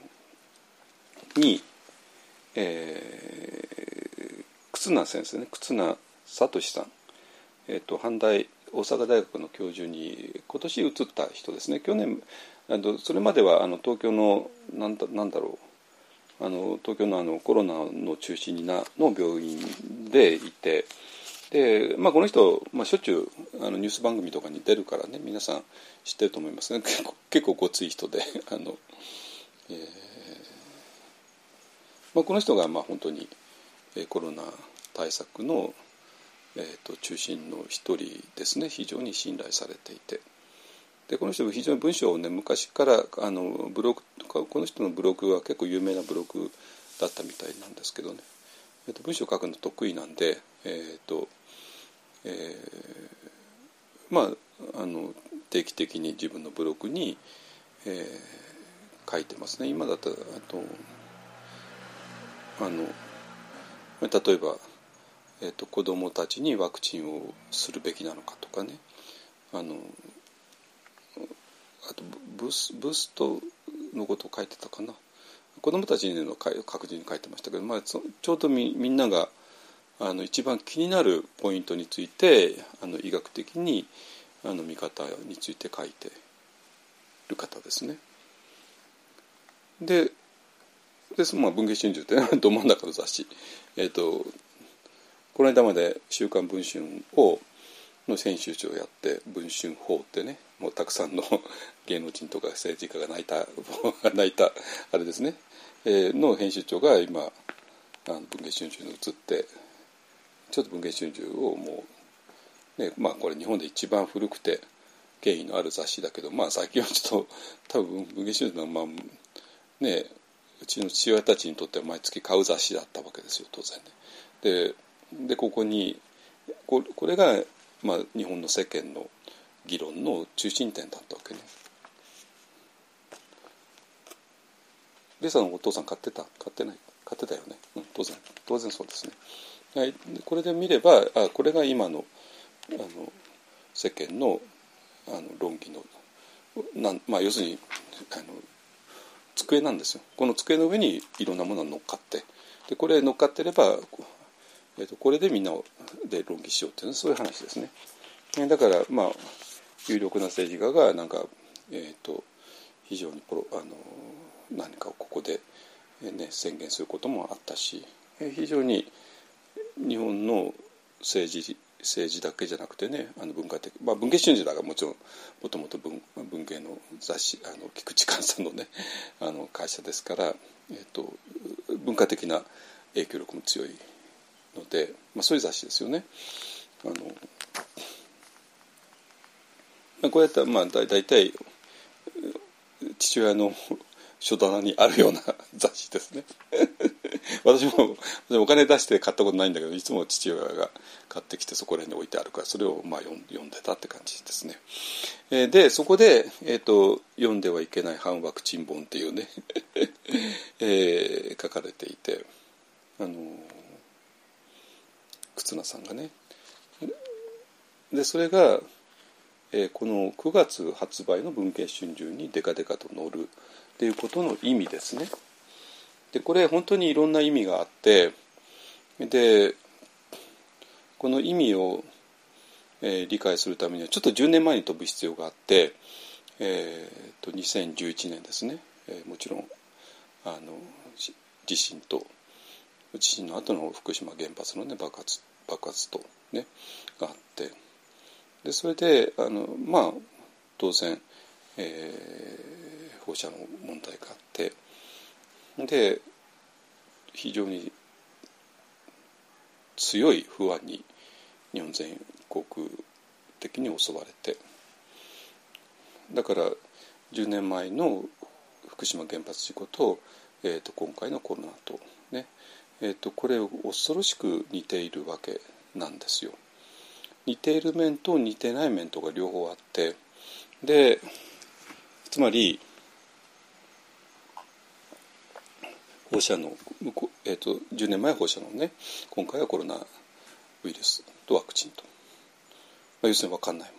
に、えー、忽那先生ね。忽那聡さん。えーと、阪大大阪大学の教授に今年移った人ですね。去年それまではあの東京のなんだなんだろう。あの東京のあのコロナの中心なの病院でいてで、まあ、この人、まあ、しょっちゅうあのニュース番組とかに出るからね皆さん知ってると思いますね。*laughs* 結構結構ごつい人で *laughs* あの、えーまあ、この人がまあ本当にコロナ対策のえーと、中心の一人ですね。非常に信頼されていて。でこの人も非常に文章をね昔からあのブログこの人のブログは結構有名なブログだったみたいなんですけどね、えーと、文章を書くの得意なんでえっ、ー、と、えー、まああの定期的に自分のブログに、えー、書いてますね。今だったらあとあの例えばえーと、子どもたちにワクチンをするべきなのかとかね。あのあとブスブストのことを書いてたかな子どもたちにの確実に書いてましたけど、まあ、ちょうどみみんながあの一番気になるポイントについてあの医学的にあの見方について書いてる方ですね。ででまあ、文藝春秋って *laughs* ど真ん中の雑誌、えーとこの間まで「週刊文春」をの編集長をやって「文春法」ってねもうたくさんの *laughs* 芸能人とか政治家が泣いた *laughs* 泣いたあれですね、えー、の編集長が今あの文藝春秋に移ってちょっと文藝春秋をもう、ね、まあこれ日本で一番古くて権威のある雑誌だけどまあ最近はちょっと多分文藝春秋のまあねうちの父親たちにとっては毎月買う雑誌だったわけですよ当然ね。ででここにこれが、まあ、日本の世間の議論の中心点だったわけね。レさんのお父さん買ってた？買ってない？買ってたよね、うん、当然。当然そうですね。はい、これで見ればあこれが今のあの世間のあの論議のなんまあ要するにあの机なんですよ。この机の上にいろんなものが乗っかって。でこれ乗っかってればえーと、これでみんなで論議しようっていうそういう話ですね。えだからまあ有力な政治家がなんか、えーと、非常にポロあの何かをここで、ね、宣言することもあったしえ非常に日本の政治政治だけじゃなくてねあの文化的、まあ、文藝春秋だからもちろんもともと文文芸の雑誌あの菊池寛さんのねあの会社ですから、えーと文化的な影響力も強いので、まあ、そういう雑誌ですよね。あのまあ、こうやったらまあだ大体父親の書棚にあるような *laughs* 雑誌ですね *laughs* 私もお金出して買ったことないんだけどいつも父親が買ってきてそこら辺に置いてあるからそれをまあ読んでたって感じですね。えー、でそこで、えーと「読んではいけない反ワクチン本」っていうね *laughs* えー、書かれていてあの忽那さんがね。でそれが、えー、この9月発売の文藝春秋にデカデカと載るっていうことの意味ですね。でこれ本当にいろんな意味があってでこの意味を、えー、理解するためにはちょっと10年前に飛ぶ必要があって、えーと、と2011年ですね、えー、もちろんあの地震と地震の後の福島原発の、ね、爆発爆発と、ね、があって。でそれであのまあ当然、えー、放射の問題があって。で非常に強い不安に日本全国的に襲われて。だから10年前の福島原発事故と,、えー、と今回のコロナとえーと、これ恐ろしく似ているわけなんですよ。似ている面と似てない面とが両方あってでつまり放射能、えーと、10年前放射能ね。今回はコロナウイルスとワクチンと、まあ、要するに分かんない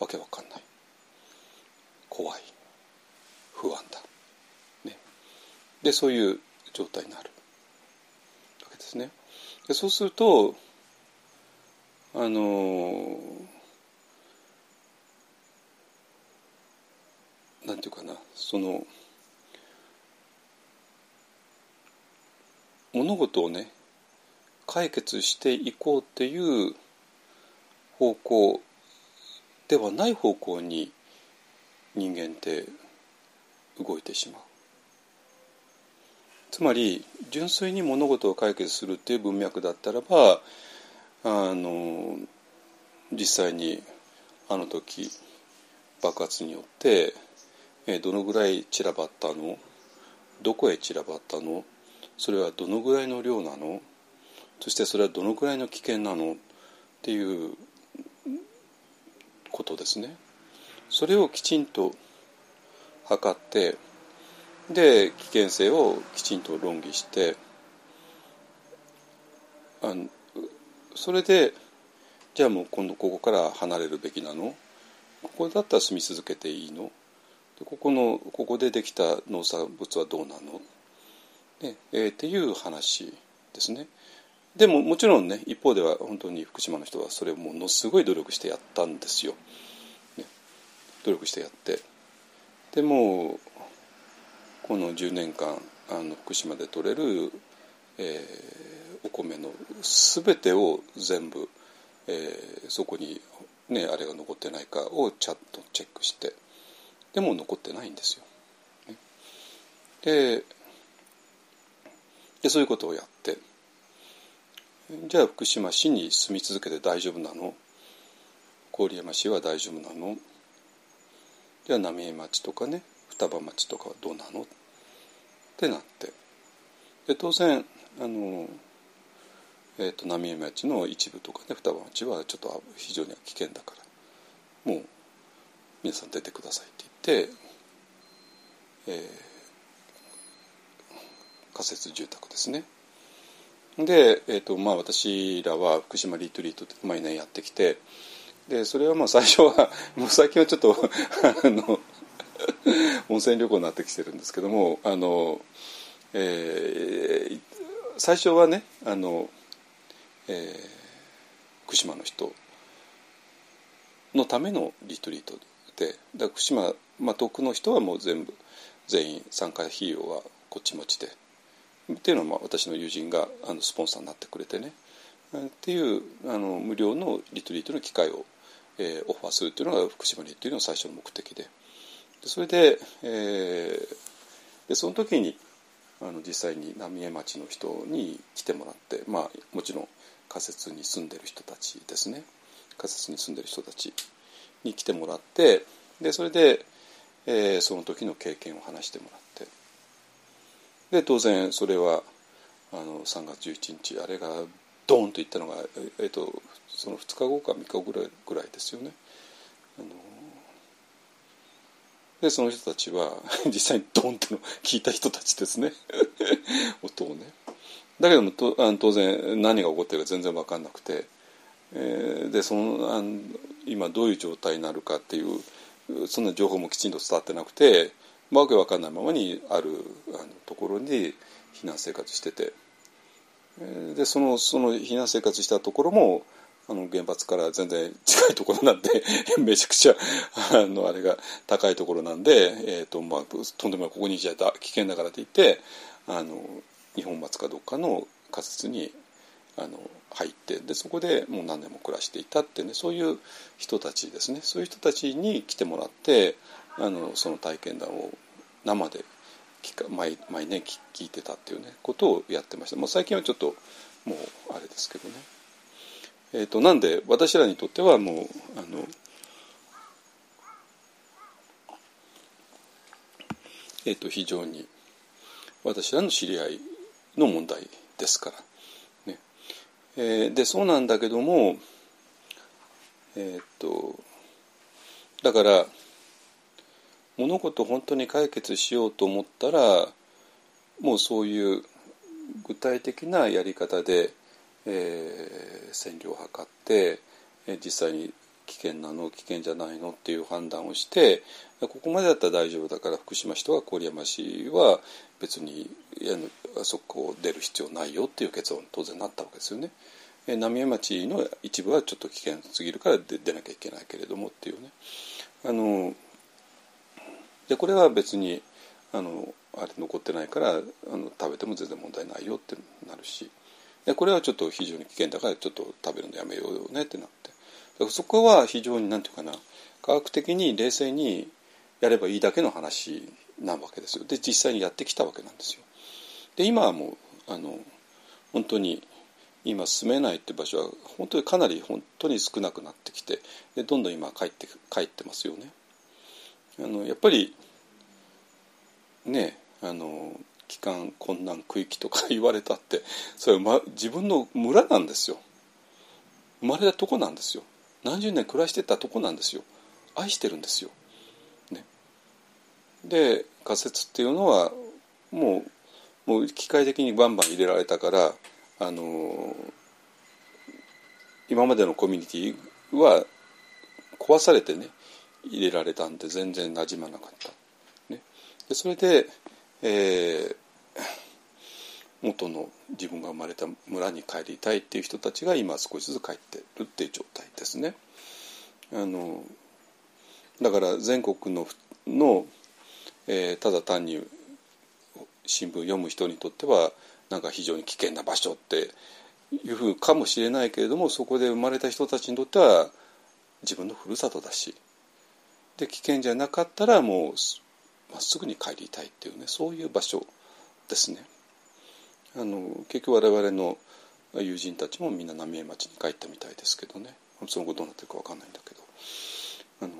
わけ分かんない。怖い。不安だ、ね、でそういう状態になる。で。そうするとあのなんていうかなその物事をね解決していこうっていう方向ではない方向に人間って動いてしまう。つまり純粋に物事を解決するっていう文脈だったらばあの実際にあの時爆発によってどのぐらい散らばったの？どこへ散らばったの？それはどのぐらいの量なの？そしてそれはどのぐらいの危険なの？っていうことですね。それをきちんと測ってで危険性をきちんと論議してあのそれでじゃあもう今度ここから離れるべきなの？ここだったら住み続けていいの？でここのここでできた農産物はどうなの、ねえー、っていう話ですね。でももちろんね一方では本当に福島の人はそれをものすごい努力してやったんですよ。ね、努力してやってでもこの10年間あの福島で取れる、えー、お米の全てを全部、えー、そこに、ね、あれが残ってないかをちゃんとチェックしてでも残ってないんですよ。ででそういうことをやってじゃあ福島市に住み続けて大丈夫なの？郡山市は大丈夫なの？じゃあ浪江町とかね双葉町とかはどうなの？ってなって。で当然あの、えーと、浪江町の一部とかね双葉町はちょっと非常に危険だからもう皆さん出てくださいって言って、えー、仮設住宅ですね。で、えーとまあ、私らは福島リトリートって毎年やってきてでそれはまあ最初はもう最近はちょっとあの *laughs* 温泉旅行になってきてるんですけどもあの、えー、最初はねあの、えー、福島の人のためのリトリートでだ福島、まあ、遠くの人はもう全部全員参加費用はこっち持ちでっていうのはまあ私の友人があのスポンサーになってくれてねっていうあの無料のリトリートの機会を、えー、オファーするっていうのが福島にっていうの最初の目的で。でそれで,、えー、でその時にあの実際に浪江町の人に来てもらってまあもちろん仮設に住んでる人たちですね仮設に住んでる人たちに来てもらってでそれで、えー、その時の経験を話してもらってで当然それはあの3月11日あれがドーンといったのが、えーと、その2日後か3日後ぐらいぐらいですよね。あのでその人たちは *laughs* 実際にドーンと聞いた人たちですね *laughs* 音をね。だけどもとあの当然何が起こってるか全然分かんなくて、えー、でそのあの今どういう状態になるかっていうそんな情報もきちんと伝わってなくてわけわかんないままにあるあのところに避難生活しててでそのその避難生活したところもあの原発から全然近いところなんで *laughs* めちゃくちゃあのあれが高いところなんで、えーとまあ、とんでもないここにいちゃった危険だからといってあの日本松かどっかの仮設にあの入ってでそこでもう何年も暮らしていたってねそういう人たちですねそういう人たちに来てもらってあのその体験談を生で毎毎年聞いてたっていうねことをやってましたもう最近はちょっともうあれですけどね。えーと、なんで私らにとってはもうあのえーと非常に私らの知り合いの問題ですから。えー、でそうなんだけどもえー、っとだから物事を本当に解決しようと思ったらもうそういう具体的なやり方で、えー、線量を測って、え、実際に危険なの危険じゃないのっていう判断をしてここまでだったら大丈夫だから福島市とか郡山市は別にあそこを出る必要ないよっていう結論に当然なったわけですよね。浪江町の一部はちょっと危険すぎるから出なきゃいけないけれどもっていうねあのでこれは別にあのあれ残ってないからあの食べても全然問題ないよってなるしでこれはちょっと非常に危険だからちょっと食べるのやめようよねってなってそこは非常に何て言うかな科学的に冷静にやればいいだけの話なわけですよで実際にやってきたわけなんですよ。で今はもうあの本当に今住めないって場所は本当にかなり本当に少なくなってきてでどんどん今帰って帰ってますよね。あのやっぱりねあの帰還困難区域とか言われたって *laughs* それは、ま、自分の村なんですよ。生まれたとこなんですよ。何十年暮らしてたとこなんですよ。愛してるんですよ。ね、で仮説っていうのはもうもう機械的にバンバン入れられたからあの今までのコミュニティは壊されてね入れられたんで全然なじまなかった。ね、でそれで、えー、元の自分が生まれた村に帰りたいっていう人たちが今少しずつ帰ってるっていう状態ですね。あのだから全国のの、えー、ただ単に新聞読む人にとってはなんか非常に危険な場所っていうふうかもしれないけれどもそこで生まれた人たちにとっては自分のふるさとだしで危険じゃなかったらもうまっすぐに帰りたいっていうねそういう場所ですね。あの結局我々の友人たちもみんな浪江町に帰ったみたいですけどねその後どうなってるか分かんないんだけど。あの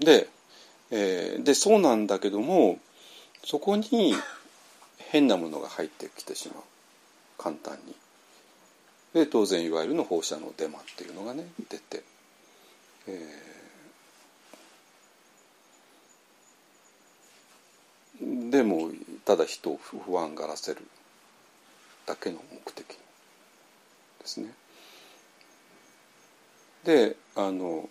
で,、えー、でそうなんだけどもそこに変なものが入ってきてしまう簡単に。で当然いわゆるの放射能デマっていうのがね出て、え、でもただ人を不安がらせるだけの目的ですね。であの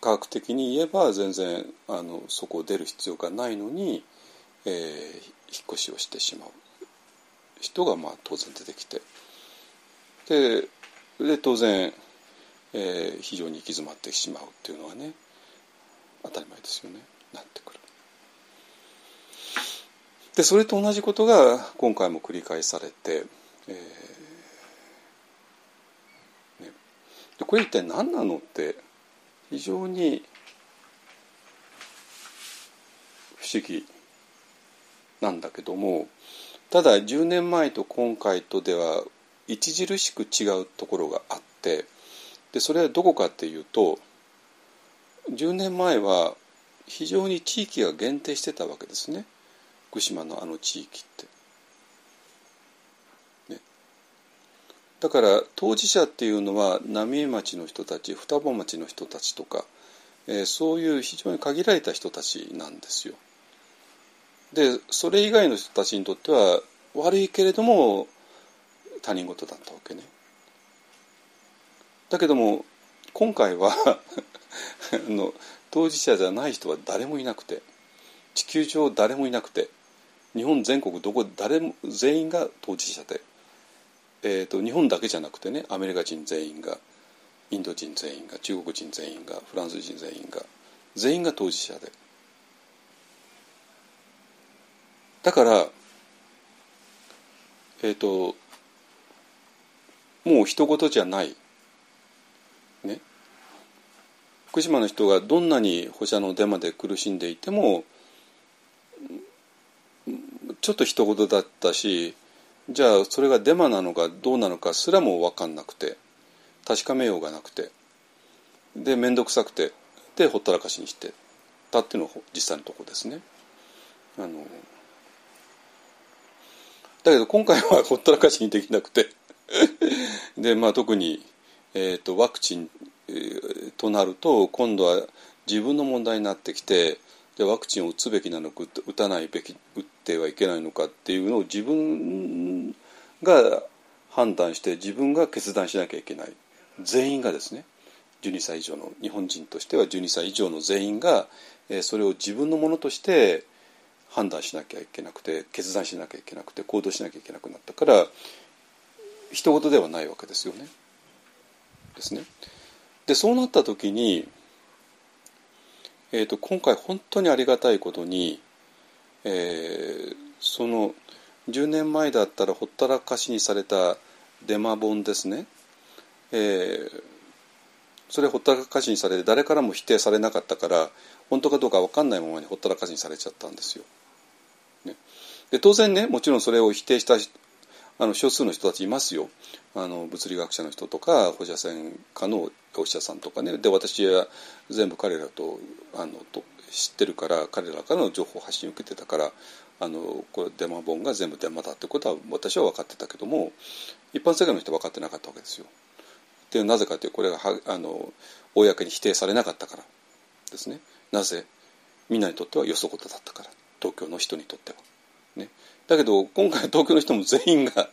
科学的に言えば全然あのそこを出る必要がないのに、えー、引っ越しをしてしまう人がまあ当然出てきてでで当然、えー、非常に行き詰まってしまうっていうのはね当たり前ですよねなってくる。でそれと同じことが今回も繰り返されて、えーね、でこれ一体何なのって非常に不思議なんだけどもただ10年前と今回とでは著しく違うところがあってでそれはどこかっていうと10年前は非常に地域が限定してたわけですね。福島のあの地域って。ねだから当事者っていうのは浪江町の人たち双葉町の人たちとか、えー、そういう非常に限られた人たちなんですよ。でそれ以外の人たちにとっては悪いけれども他人事だったわけね。だけども今回は *laughs* あの当事者じゃない人は誰もいなくて地球上誰もいなくて日本全国どこ誰も全員が当事者で。えーと、日本だけじゃなくてねアメリカ人全員がインド人全員が中国人全員がフランス人全員が全員が当事者でだからえっ、ー、ともう人事じゃないね福島の人がどんなに放射能デマで苦しんでいてもちょっと人事だったしじゃあそれがデマなのかどうなのかすらも分かんなくて確かめようがなくてで面倒くさくてでほったらかしにしてたっていうのが実際のとこですね。あのだけど今回は *laughs* ほったらかしにできなくてで、まあ、特に、えーと、ワクチン、えー、となると今度は自分の問題になってきてでワクチンを打つべきなのか打たないべき打ってはいけないのかっていうのを自分が判断して自分が決断しなきゃいけない全員がですね12歳以上の日本人としては12歳以上の全員がそれを自分のものとして判断しなきゃいけなくて決断しなきゃいけなくて行動しなきゃいけなくなったから人事ではないわけですよね。ですね。でそうなった時に、えーと、今回本当にありがたいことに、えー、その10年前だったらほったらかしにされたデマ本ですね、えー、それほったらかしにされて誰からも否定されなかったから本当かどうか分かんないままにほったらかしにされちゃったんですよ。ね、で当然ねもちろんそれを否定したあの少数の人たちいますよあの物理学者の人とか放射線科のお医者さんとかねで私は全部彼らとあのと知ってるから彼らからの情報発信を受けてたからあのこれデマ本が全部デマだってことは私は分かってたけども一般世界の人は分かってなかったわけですよ。でなぜかというとこれがはあの公に否定されなかったからですね。なぜ？みんなにとってはよそ事だったから東京の人にとっては。ね、だけど今回東京の人も全員が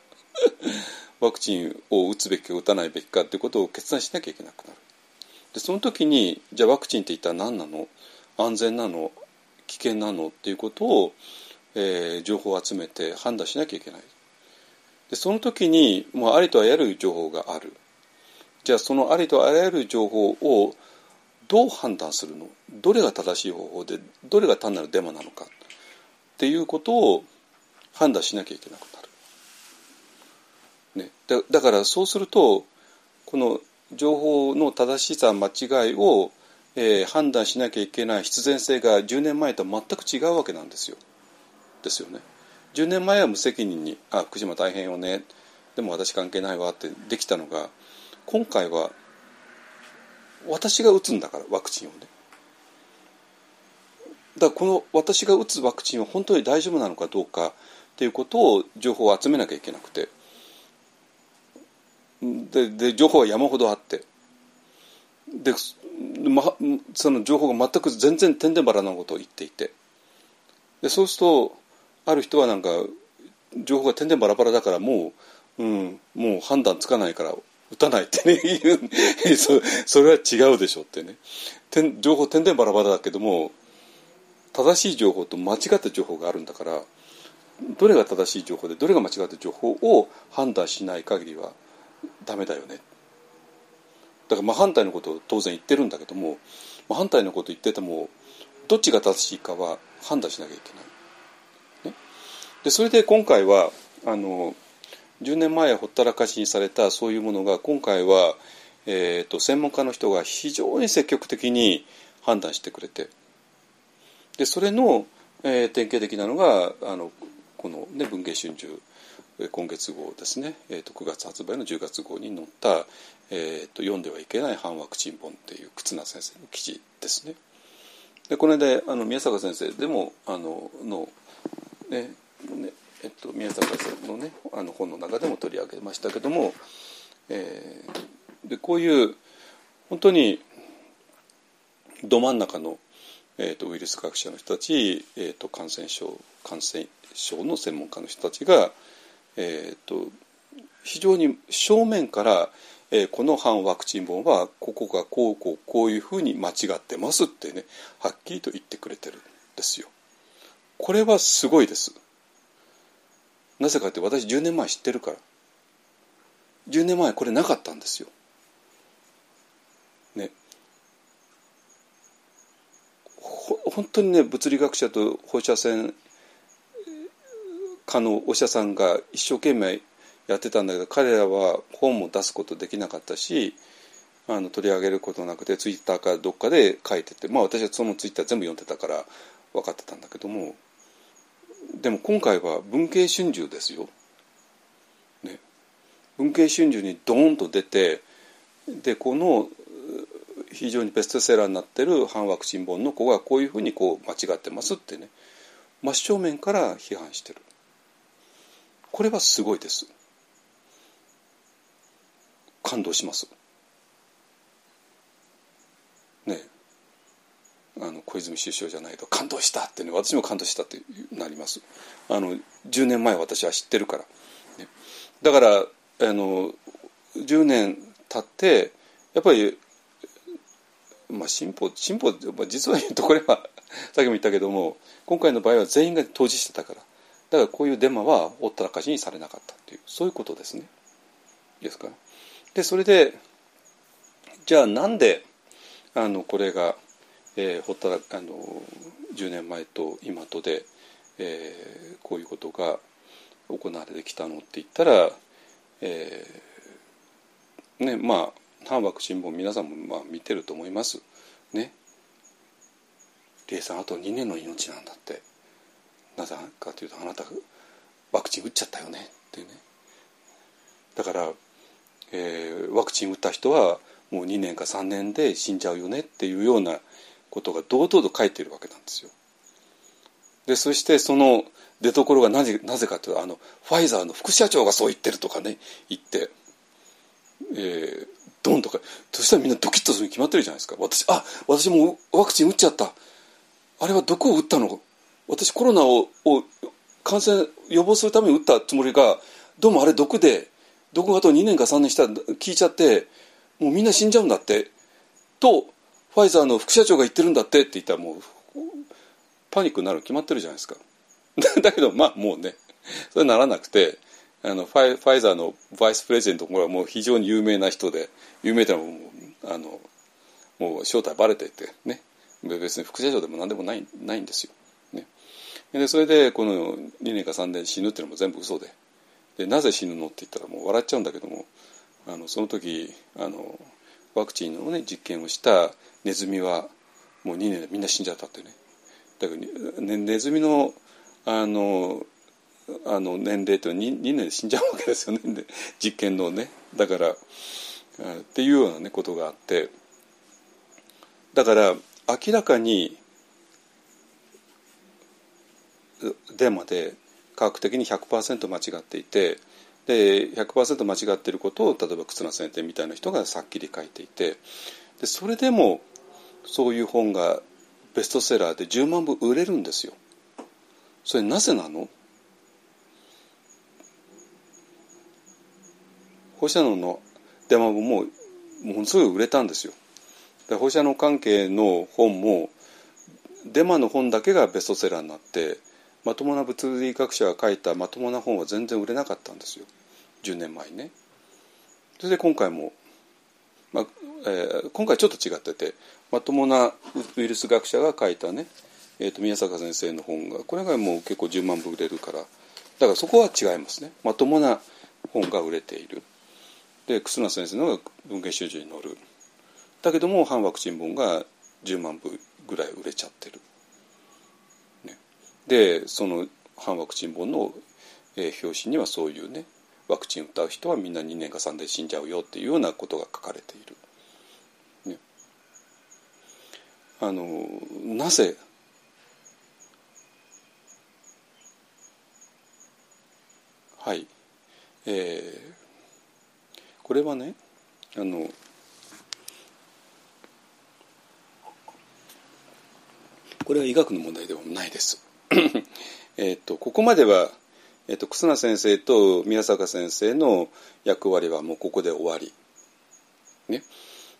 *laughs* ワクチンを打つべきか打たないべきかということを決断しなきゃいけなくなる。でその時にじゃあワクチンって一体何なの？安全なの？危険なの？っていうことを、えー、情報を集めて判断しなきゃいけない。でその時にもうありとあらゆる情報がある。じゃあそのありとあらゆる情報をどう判断するの？どれが正しい方法でどれが単なるデマなのか？っていうことを判断しなきゃいけなくなる。ね、だだからそうするとこの情報の正しさ間違いを、えー、判断しなきゃいけない必然性が10年前と全く違うわけなんですよ。ですよね。10年前は無責任に「あ福島大変よね」でも私関係ないわってできたのが今回は私が打つんだからワクチンをね。だからこの私が打つワクチンは本当に大丈夫なのかどうかっていうことを情報を集めなきゃいけなくて。でで情報は山ほどあって。で、ま、その情報が全く全然てんでんばらなことを言っていて。でそうするとある人はなんか情報がてんでんばらばらだからもう、うん、もう判断つかないから打たないってね言う。*laughs* そそれは違うでしょってね。情報てんでんばらばらだけども正しい情報と間違った情報があるんだからどれが正しい情報でどれが間違った情報を判断しない限りはダメだよねだから真反対のことを当然言ってるんだけども真反対のことを言っててもどっちが正しいかは判断しなきゃいけない。ね、でそれで今回はあの10年前ほったらかしにされたそういうものが今回は、えーと、専門家の人が非常に積極的に判断してくれてでそれの、えー、典型的なのがあのこの、ね、文藝春秋今月号ですね、えーと、9月発売の10月号に載った、えーと「読んではいけない反ワクチン本」っていう忽那先生の記事ですね。でこの間あの宮坂先生でもあののねねえっと、宮坂さんのねあの本の中でも取り上げましたけども、えー、でこういう本当にど真ん中の、えーと、ウイルス学者の人たち、えーと、感染症感染症の専門家の人たちが、えーと、非常に正面から、えー、この反ワクチン本はここがこうこうこういうふうに間違ってますってねはっきりと言ってくれてるんですよ。これはすごいです。なぜかって私10年前知ってるから10年前これなかったんですよ。ね本当にね物理学者と放射線科のお医者さんが一生懸命やってたんだけど彼らは本も出すことできなかったしあの取り上げることなくてツイッターかどっかで書いててまあ私はそのツイッター全部読んでたから分かってたんだけどもでも今回は文藝春秋ですよ。ね、文藝春秋にドーンと出てでこの非常にベストセラーになってる反ワクチン本の子がこういうふうにこう間違ってますってね。真正面から批判してる。これはすごいです。感動します。ね。あの小泉首相じゃないと感動したってね私も感動したってなります。あの10年前私は知ってるから、ね、だからあの10年経ってやっぱりまあ進歩進歩実は言うとこれは *laughs* さっきも言ったけども今回の場合は全員が当事してたから。だからこういうデマはほったらかしにされなかったっていう。そういうことですね。いいですか？でそれでじゃあなんであのこれが、えー、ほったらあの10年前と今とで、えー、こういうことが行われてきたのって言ったら、えー、ねまあ反ワクチン本皆さんもまあ見てると思います。ね。リエさんあと2年の命なんだって。なぜかというとあなたワクチン打っちゃったよね。ってね。だから、えー、ワクチン打った人はもう2年か3年で死んじゃうよね。っていうようなことが堂々と書いてるわけなんですよ。でそしてその出所がなぜなぜかというとあのファイザーの副社長がそう言ってるとかね言って、えー、ドンとかそしたらみんなドキッとするに決まってるじゃないですか。私あ私もワクチン打っちゃった。あれはどこを打ったの？私コロナをを感染予防するために打ったつもりがどうもあれ毒で毒があと2年か3年したら効いちゃってもうみんな死んじゃうんだって。とファイザーの副社長が言ってるんだって。って言ったらもうパニックになる決まってるじゃないですか。*laughs* だけどまあもうね。それならなくて。あのファイファイザーのバイスプレゼントこれはもう非常に有名な人で有名ってのはもうあのもう正体バレててね。別に副社長でも何でもないないんですよ。ね、でそれでこの2年か3年死ぬっていうのも全部嘘で。でなぜ死ぬのって言ったらもう笑っちゃうんだけどもあのその時あのワクチンの、ね、実験をしたネズミはもう2年でみんな死んじゃったってね。だから、ネズミのあのあの年齢というのは 2, 2年で死んじゃうわけですよね。*laughs* 実験のね。だからっていうような、ね、ことがあって。だから明らかにデマで科学的に100%間違っていてで100%間違っていることを例えば忽那先生みたいな人がさっきり書いていて。でそれでもそういう本がベストセラーで10万部売れるんですよ。それなぜなの？放射能のデマ本もうものすごい売れたんですよ。で放射能関係の本もデマの本だけがベストセラーになってまともな物理学者が書いたまともな本は全然売れなかったんですよ10年前にね。それで今回も、まあえー、今回ちょっと違っててまともなウイルス学者が書いたね、えーと、宮坂先生の本がこれがもう結構10万部売れるからだからそこは違いますねまともな本が売れているで忽那先生のが文芸集中に載る。だけども反ワクチン本が10万部ぐらい売れちゃってる。でその反ワクチン本の、えー、表紙にはそういうねワクチン打った人はみんな2年か3年死んじゃうよっていうようなことが書かれている。ね、あのなぜはい。えー、これはねあのこれは医学の問題ではないです。*coughs* えっとここまでは、えっと、忽那先生と宮坂先生の役割はもうここで終わり。ね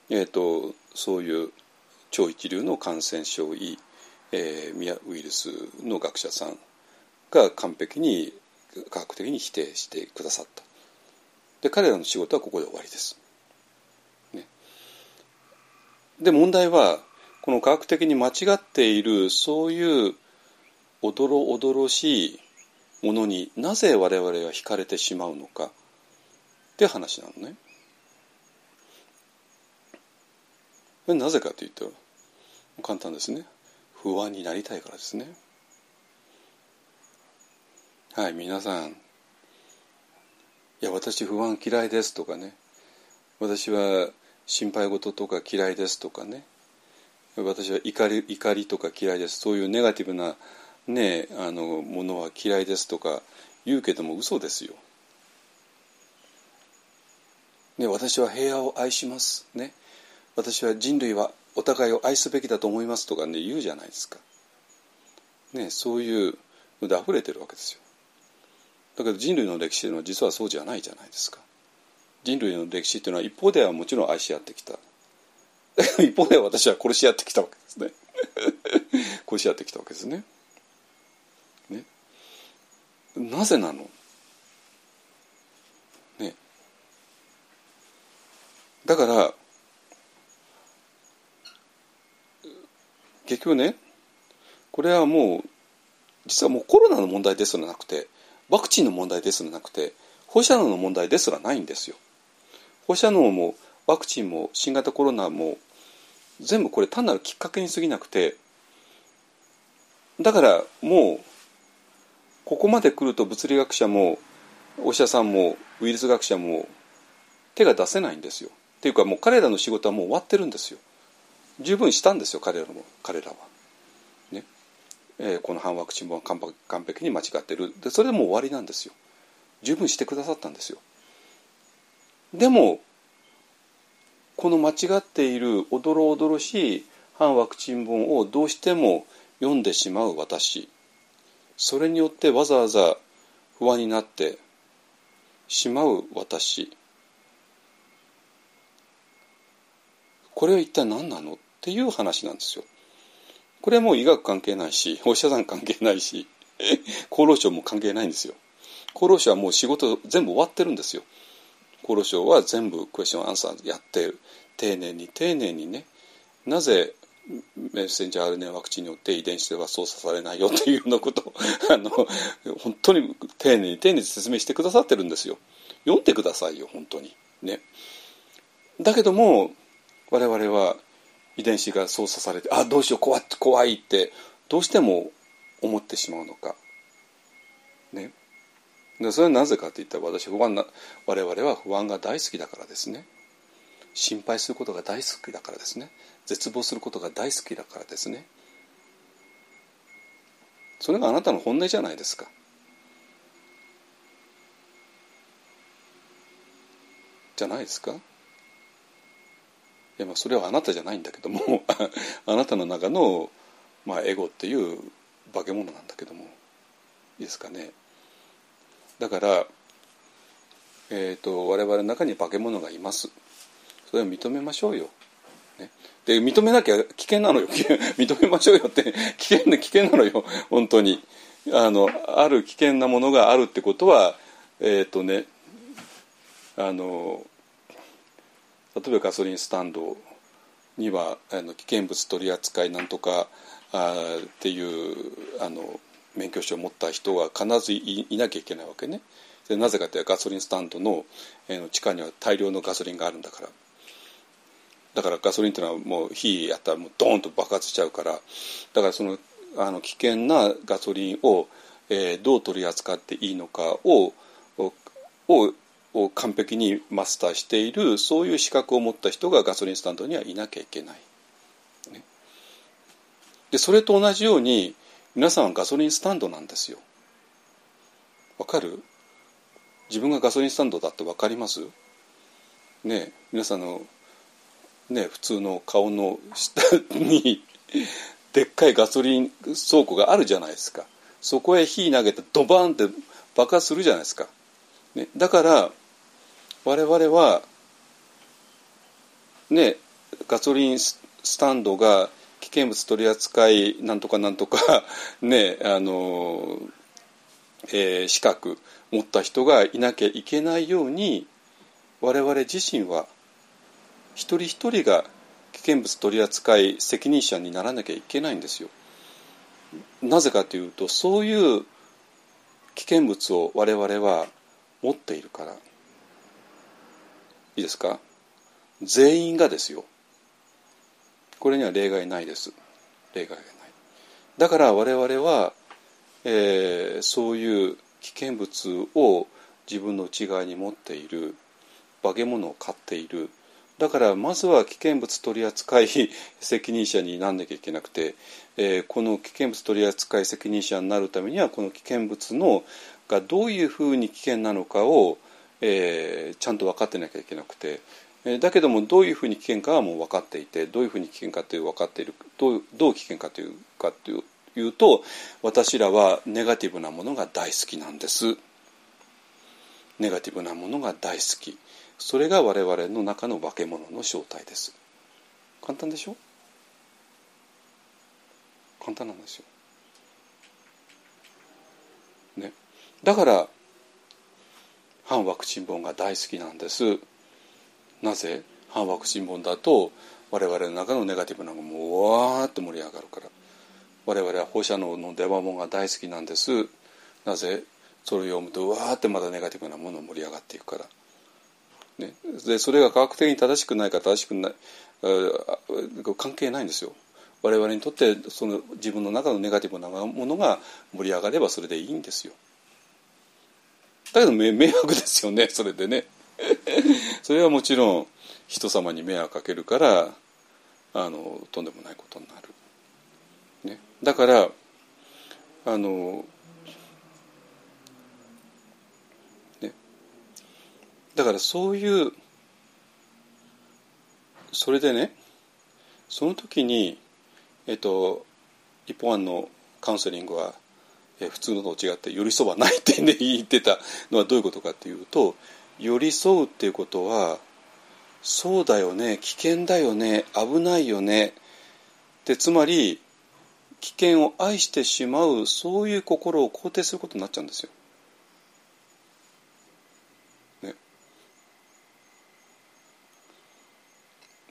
えっと、そういう超一流の感染症医、えー、ウイルスの学者さんが完璧に科学的に否定してくださった。で彼らの仕事はここで終わりです。ね、で問題はこの科学的に間違っているそういうおどろおどろしいものになぜ我々は惹かれてしまうのかって話なのね。なぜかというと簡単ですね不安になりたいからですね。はい皆さんいや私不安嫌いですとかね。私は心配事とか嫌いですとかね。私は怒り怒りとか嫌いです。そういうネガティブなねあのものは嫌いですとか言うけども嘘ですよ。ね、私は平和を愛します、ね、私は人類はお互いを愛すべきだと思いますとかね言うじゃないですか、ね、そういうので溢れてるわけですよ。だけど人類の歴史というのは実はそうじゃないじゃないですか。人類の歴史というのは一方ではもちろん愛し合ってきた。*laughs* 一方では私は殺し合ってきたわけですね。*laughs* 殺し合ってきたわけですね。ね。なぜなの？ね。だから結局ねこれはもう実はもうコロナの問題ですらなくてワクチンの問題ですらなくて放射能の問題ですらないんですよ。放射能もワクチンも新型コロナも全部これ単なるきっかけに過ぎなくてだからもうここまで来ると物理学者もお医者さんもウイルス学者も手が出せないんですよ。っていうかもう彼らの仕事はもう終わってるんですよ。十分したんですよ彼らも彼らは。えー、この反ワクチンも完璧に間違ってるでそれでもう終わりなんですよ。十分してくださったんですよ。でもこの間違っているおどろおどろしい反ワクチン本をどうしても読んでしまう私それによってわざわざ不安になってしまう私これは一体何なの？っていう話なんですよ。これはもう医学関係ないしお医者さん関係ないし *laughs* 厚労省も関係ないんですよ。厚労省はもう仕事全部終わってるんですよ。厚労省は全部クエスチョンアンサーやってる。丁寧に丁寧にねなぜメッセンジャー RNA ワクチンによって遺伝子では操作されないよ？*laughs* っていうようなことをあの本当に丁寧に丁寧に説明してくださってるんですよ。読んでくださいよ本当に。ね。だけども我々は遺伝子が操作されてあどうしよう怖怖いってどうしても思ってしまうのか。ね。でそれはなぜかといったら私不安な我々は不安が大好きだからですね。心配することが大好きだからですね。絶望することが大好きだからですね。それがあなたの本音じゃないですか。じゃないですか。いやまあそれはあなたじゃないんだけども *laughs* あなたの中の、まあ、エゴっていう化け物なんだけどもいいですかね。だから、えーと、我々の中に化け物がいます。それを認めましょうよ、ね、で認めなきゃ危険なのよ。*laughs* 認めましょうよって危険な危険なのよ。本当に。あのある危険なものがあるってことはえっ、ー、とねあの例えばガソリンスタンドにはあの危険物取り扱いなんとかあっていうあの免許証を持った人は必ずいなきゃいけないわけね。でなぜかというとガソリンスタンドの,、えー、地下には大量のガソリンがあるんだから。だからガソリンっていうのはもう火やったらもうドーンと爆発しちゃうから。だからそのあの危険なガソリンを、えー、どう取り扱っていいのかををを完璧にマスターしているそういう資格を持った人がガソリンスタンドにはいなきゃいけない。ね、でそれと同じように皆さんはガソリンスタンドなんですよ。わかる？自分がガソリンスタンドだってわかります？ね皆さんのね普通の顔の下にでっかいガソリン倉庫があるじゃないですか。そこへ火投げてドバーンって爆発するじゃないですか、ね、だから我々はねガソリンスタンドが危険物取扱いなんとかなんとか *laughs* ねあの、えー、資格持った人がいなきゃいけないように我々自身は一人一人が危険物取扱い責任者にならなきゃいけないんですよ。なぜかというとそういう危険物を我々は持っているからいいですか？全員がですよ。これには例外ないです。例外がない。だから我々は、えー、そういう危険物を自分の内側に持っている化け物を飼っている。だからまずは危険物取扱い *laughs* 責任者になんなきゃいけなくて、えー、この危険物取扱い責任者になるためにはこの危険物のがどういうふうに危険なのかを、えー、ちゃんと分かってなきゃいけなくてだけどもどういうふうに危険かはもう分かっていてどういうふうに危険かという分かっているどうどう危険かというかというと私らはネガティブなものが大好きなんです。ネガティブなものが大好き。それが我々の中の化け物の正体です。簡単でしょ？簡単なんですよ。ね、だから反ワクチン本が大好きなんです。なぜ？反ワクチン本だと我々の中のネガティブなのがもうわーっと盛り上がるから我々は放射能の出番本が大好きなんですなぜ？それを読むとわーってまだネガティブなものが盛り上がっていくから。ね、でそれが科学的に正しくないか正しくない関係ないんですよ。我々にとってその自分の中のネガティブなものが盛り上がればそれでいいんですよ。だけど迷惑ですよねそれでね。*laughs* それはもちろん人様に迷惑かけるからあのとんでもないことになる。ね、だからあのねだからそういうそれでねその時にえっと一本案のカウンセリングは、普通のと違って寄り添わないって、ね、言ってたのはどういうことかっていうと寄り添うっていうことはそうだよね危険だよね危ないよねでつまり危険を愛してしまうそういう心を肯定することになっちゃうんですよ。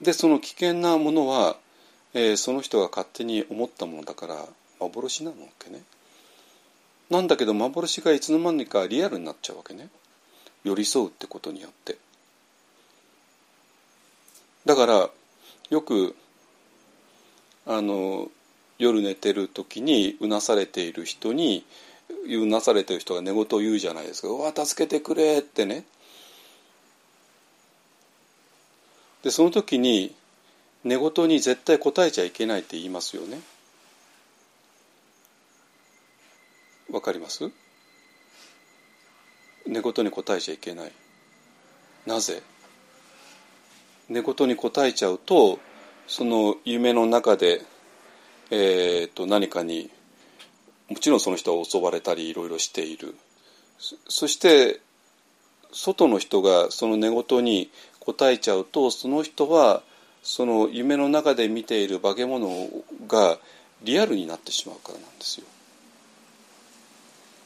でその危険なものは、えー、その人が勝手に思ったものだから幻なのわけね。なんだけど幻がいつの間にかリアルになっちゃうわけね。寄り添うってことによって。だからよくあの夜寝てる時にうなされている人にうなされてる人が寝言を言うじゃないですか「うわ助けてくれ」ってねでその時に寝言に絶対答えちゃいけないって言いますよねわかります？寝言に答えちゃいけない。なぜ？寝言に答えちゃうとその夢の中で、えー、と何かにもちろんその人は襲われたりいろいろしている。そして外の人がその寝言に答えちゃうとその人はその夢の中で見ている化け物がリアルになってしまうからなんですよ。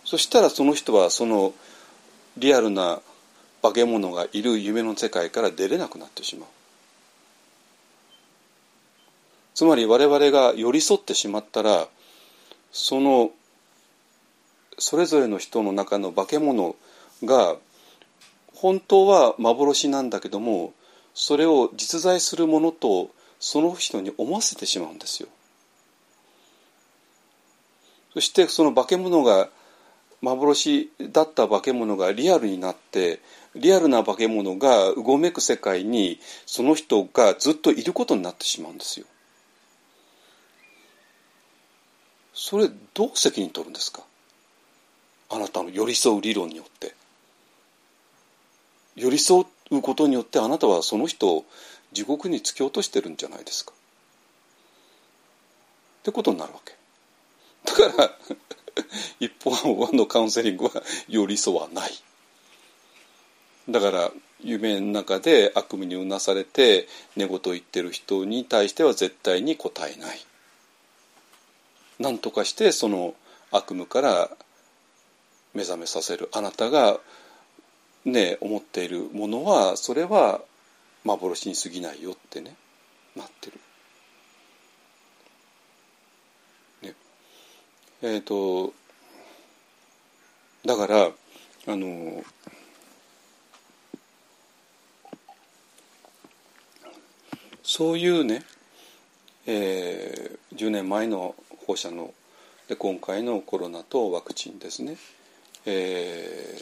そしたらその人はそのリアルな化け物がいる夢の世界から出れなくなってしまう。つまり我々が寄り添ってしまったらそのそれぞれの人の中の化け物が本当は幻なんだけどもそれを実在するものとその人に思わせてしまうんですよ。そしてその化け物が幻だった化け物がリアルになってリアルな化け物がうごめく世界にその人がずっといることになってしまうんですよ。それどう責任取るんですか？あなたの寄り添う理論によって。寄り添うことによってあなたはその人を地獄に突き落としてるんじゃないですか。ってことになるわけ。だから *laughs* 一方のカウンセリングは寄り添わない。だから夢の中で悪夢にうなされて寝言を言ってる人に対しては絶対に答えない。何とかしてその悪夢から目覚めさせるあなたがね思っているものはそれは幻に過ぎないよってねなってる。えっ、ー、とだからあのそういうね、えー、10年前の放射能で今回のコロナとワクチンですね、え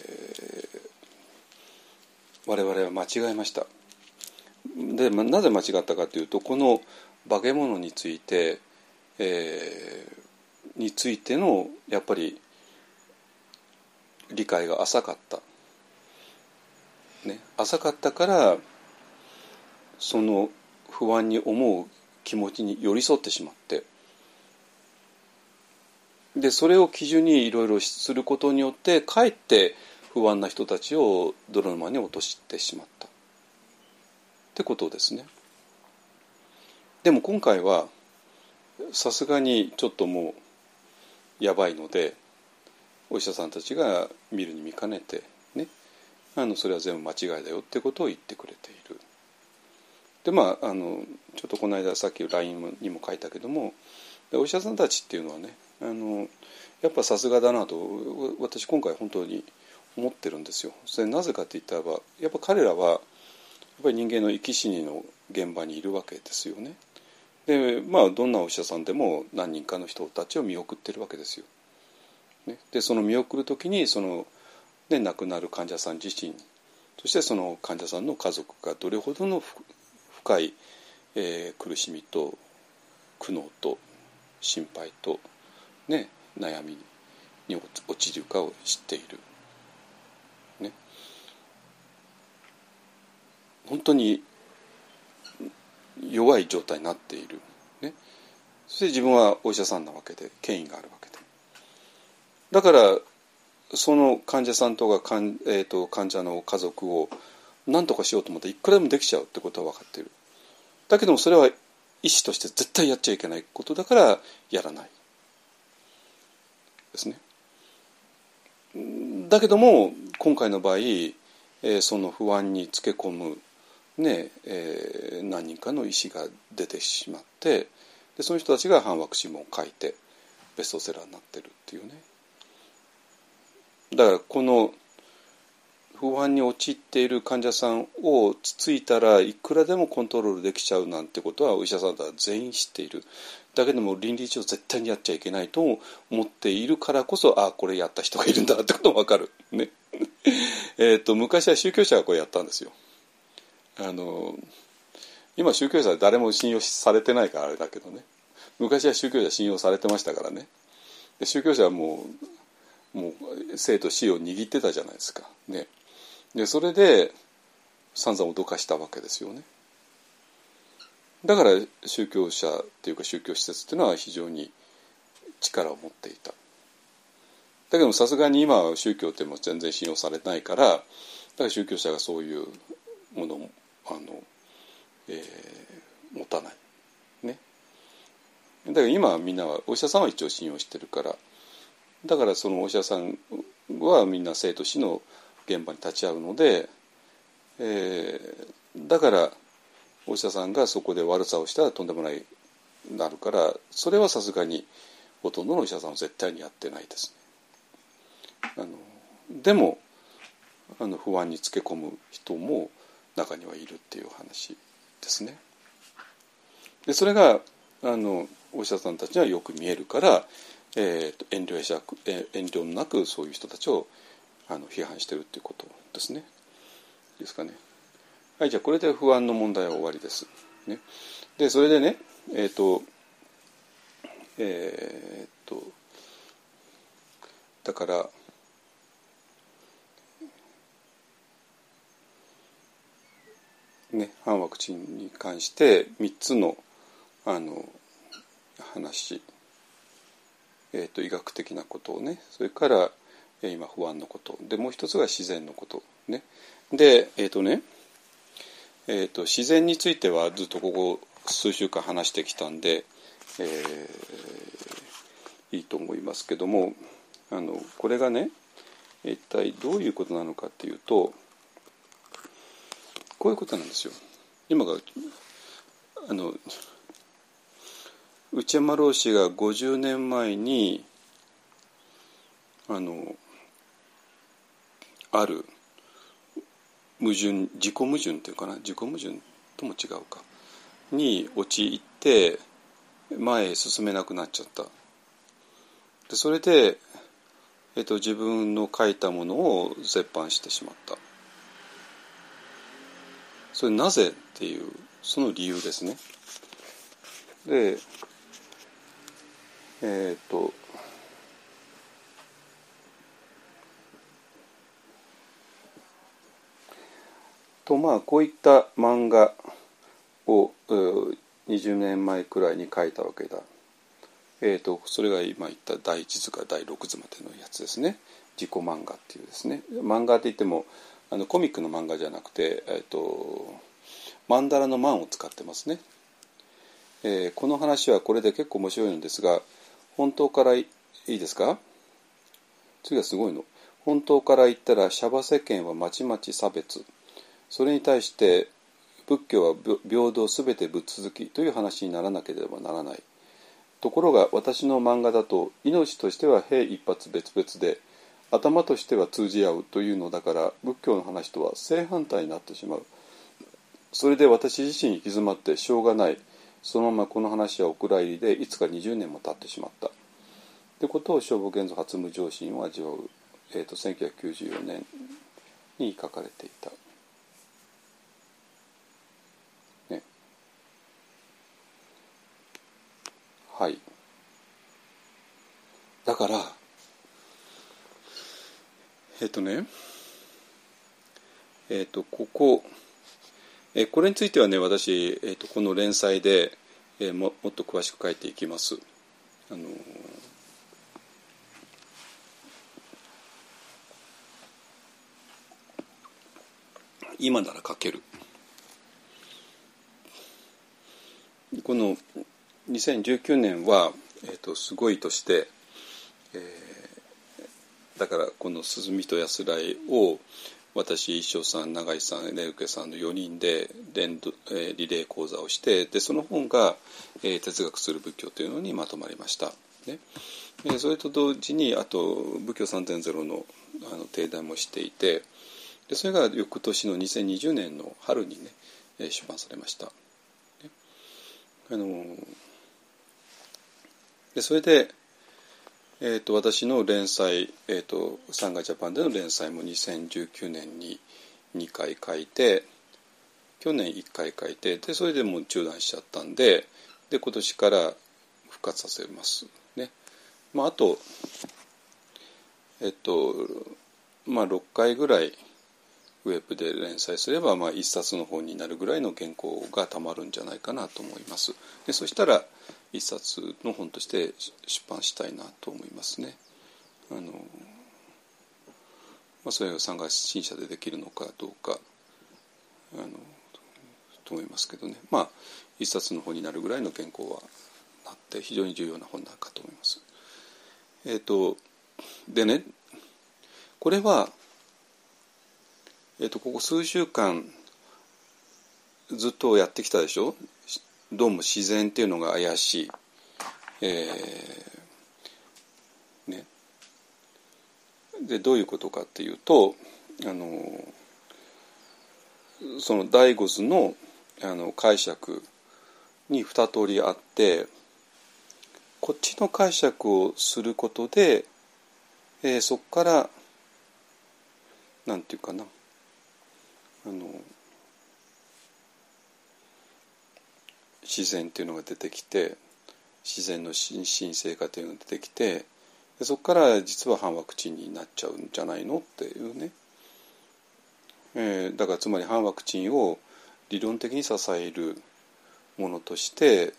ー、我々は間違えました。でなぜ間違ったかというとこの化け物について、えー、についてのやっぱり理解が浅かった、ね、浅かったからその不安に思う気持ちに寄り添ってしまって。でそれを基準にいろいろすることによってかえって不安な人たちを泥沼に落としてしまった。ってことですね。でも今回はさすがにちょっともうやばいのでお医者さんたちが見るに見かねてねあのそれは全部間違いだよってことを言ってくれている。でまああのちょっとこの間さっき LINE にも書いたけどもお医者さんたちっていうのはねあのやっぱさすがだなと私今回本当に思ってるんですよ。それなぜかって言ったらばやっぱ彼らはやっぱり人間の生き死にの現場にいるわけですよね。でまあどんなお医者さんでも何人かの人たちを見送ってるわけですよ。ね、でその見送る時にその、ね、亡くなる患者さん自身そしてその患者さんの家族がどれほどの深い、えー、苦しみと苦悩と心配と、ね、悩みに陥るかを知っている。ね、本当に弱い状態になっている、ね、そして自分はお医者さんなわけで権威があるわけで。だからその患者さんとか患,、えーと、患者の家族を何とかしようと思っていくらでもできちゃうってことは分かっている。だけどもそれは医師として絶対やっちゃいけないことだからやらない。ですね。だけども今回の場合、えー、その不安につけ込むねえー、何人かの医師が出てしまってでその人たちが反ワクチンを書いてベストセラーになってるっていうね。だからこの不安に陥っている患者さんをつついたらいくらでもコントロールできちゃうなんてことはお医者さんは全員知っている。だけども倫理上絶対にやっちゃいけないと思っているからこそああこれやった人がいるんだってことも分かる。ね。*laughs* えと昔は宗教者がこれやったんですよ。あの今宗教者は誰も信用されてないからあれだけどね。昔は宗教者信用されてましたからね。で宗教者はもうもう生と死を握ってたじゃないですか。ね。でそれで散々脅かしたわけですよね。だから宗教者っていうか宗教施設っていうのは非常に力を持っていた。だけどさすがに今は宗教っても全然信用されないからだから宗教者がそういうものをあの、えー、持たない。ね。だから今みんなはお医者さんは一応信用してるからだからそのお医者さんはみんな生と死の現場に立ち会うので、えー、だからお医者さんがそこで悪さをしたらとんでもないなるからそれはさすがにほとんどのお医者さんは絶対にやってないですね。あのでもあの不安につけ込む人も中にはいるっていう話ですね。でそれがあのお医者さんたちにはよく見えるから、えーと、遠慮や遠慮なくそういう人たちをあの批判してるっていうことですね。いいですかね。はいじゃあこれで不安の問題は終わりです。ね、でそれでねえっ、ー、とえっ、とだからね、反ワクチンに関して3つのあの話、えーと、医学的なことをね。それから、今不安のこと。でもう一つが自然のこと。ね。でえっ、ー、とね。えーと、自然についてはずっとここ数週間話してきたんで、えー、いいと思いますけども。あのこれがね一体どういうことなのかっていうとこういうことなんですよ。今があの内山老師が50年前にあのある矛盾自己矛盾っていうかな？自己矛盾とも違うか。に陥って前へ進めなくなっちゃった。でそれで、えっと、自分の書いたものを絶版してしまった。それなぜっていうその理由ですね。でえっ、ととまあこういった漫画を20年前くらいに書いたわけだ。えーと、それが今言った第1図から第6図までのやつですね自己漫画っていうですね漫画って言ってもあのコミックの漫画じゃなくて、えーと、マンダラのマンを使ってますね。えーこの話はこれで結構面白いのですが本当からいいですか？次はすごいの。本当から言ったらシャバ世間はまちまち差別。それに対して仏教は平等すべて仏続きという話にならなければならない。ところが私の漫画だと命としては兵一発別々で頭としては通じ合うというのだから仏教の話とは正反対になってしまう。それで私自身行き詰まってしょうがない。そのままこの話はお蔵入りでいつか20年も経ってしまった。ってことを消防現像初無常心を味わう、えー、と1994年に書かれていた。はい。だからえっ、とねえっ、とここえーこれについてはね私、えー、とこの連載で、えーももっと詳しく書いていきます。あのー今なら書ける。この2019年は、えー、とすごいとして、えーだからこの「鈴見と安らい」を私一生さん永井さんエルケさんの4人で連動、えーリレー講座をしてでその本が、えー哲学する仏教」というのにまとまりました。ねえーそれと同時にあと仏教3.0のあの定談もしていてでそれが翌年の2020年の春にね、えー出版されました。ねあのーでそれで、えー、と私の連載、えー、とサンガジャパンでの連載も2019年に2回書いて去年1回書いてでそれでもう中断しちゃったんでで今年から復活させますね。まあ、あとえっとまあ6回ぐらいウェブで連載すれば、まあ、1冊の本になるぐらいの原稿がたまるんじゃないかなと思います。でそしたら1冊の本として出版したいなと思いますね。あのまあ、それが参加新社でできるのかどうかあのと思いますけどねまあ一冊の本になるぐらいの原稿はなって非常に重要な本なるかと思います。えっ、とでねこれは、えー、とここ数週間ずっとやってきたでしょ？どうも自然っていうのが怪しい。えーね、でどういうことかっていうとあのその醍醐図のあの解釈に二通りあってこっちの解釈をすることで、えーそこからなんていうかなあの自然っていうのが出てきて自然の神神聖化というのが出てきてでそこから実は反ワクチンになっちゃうんじゃないのっていうね、えーだからつまり反ワクチンを理論的に支えるものとして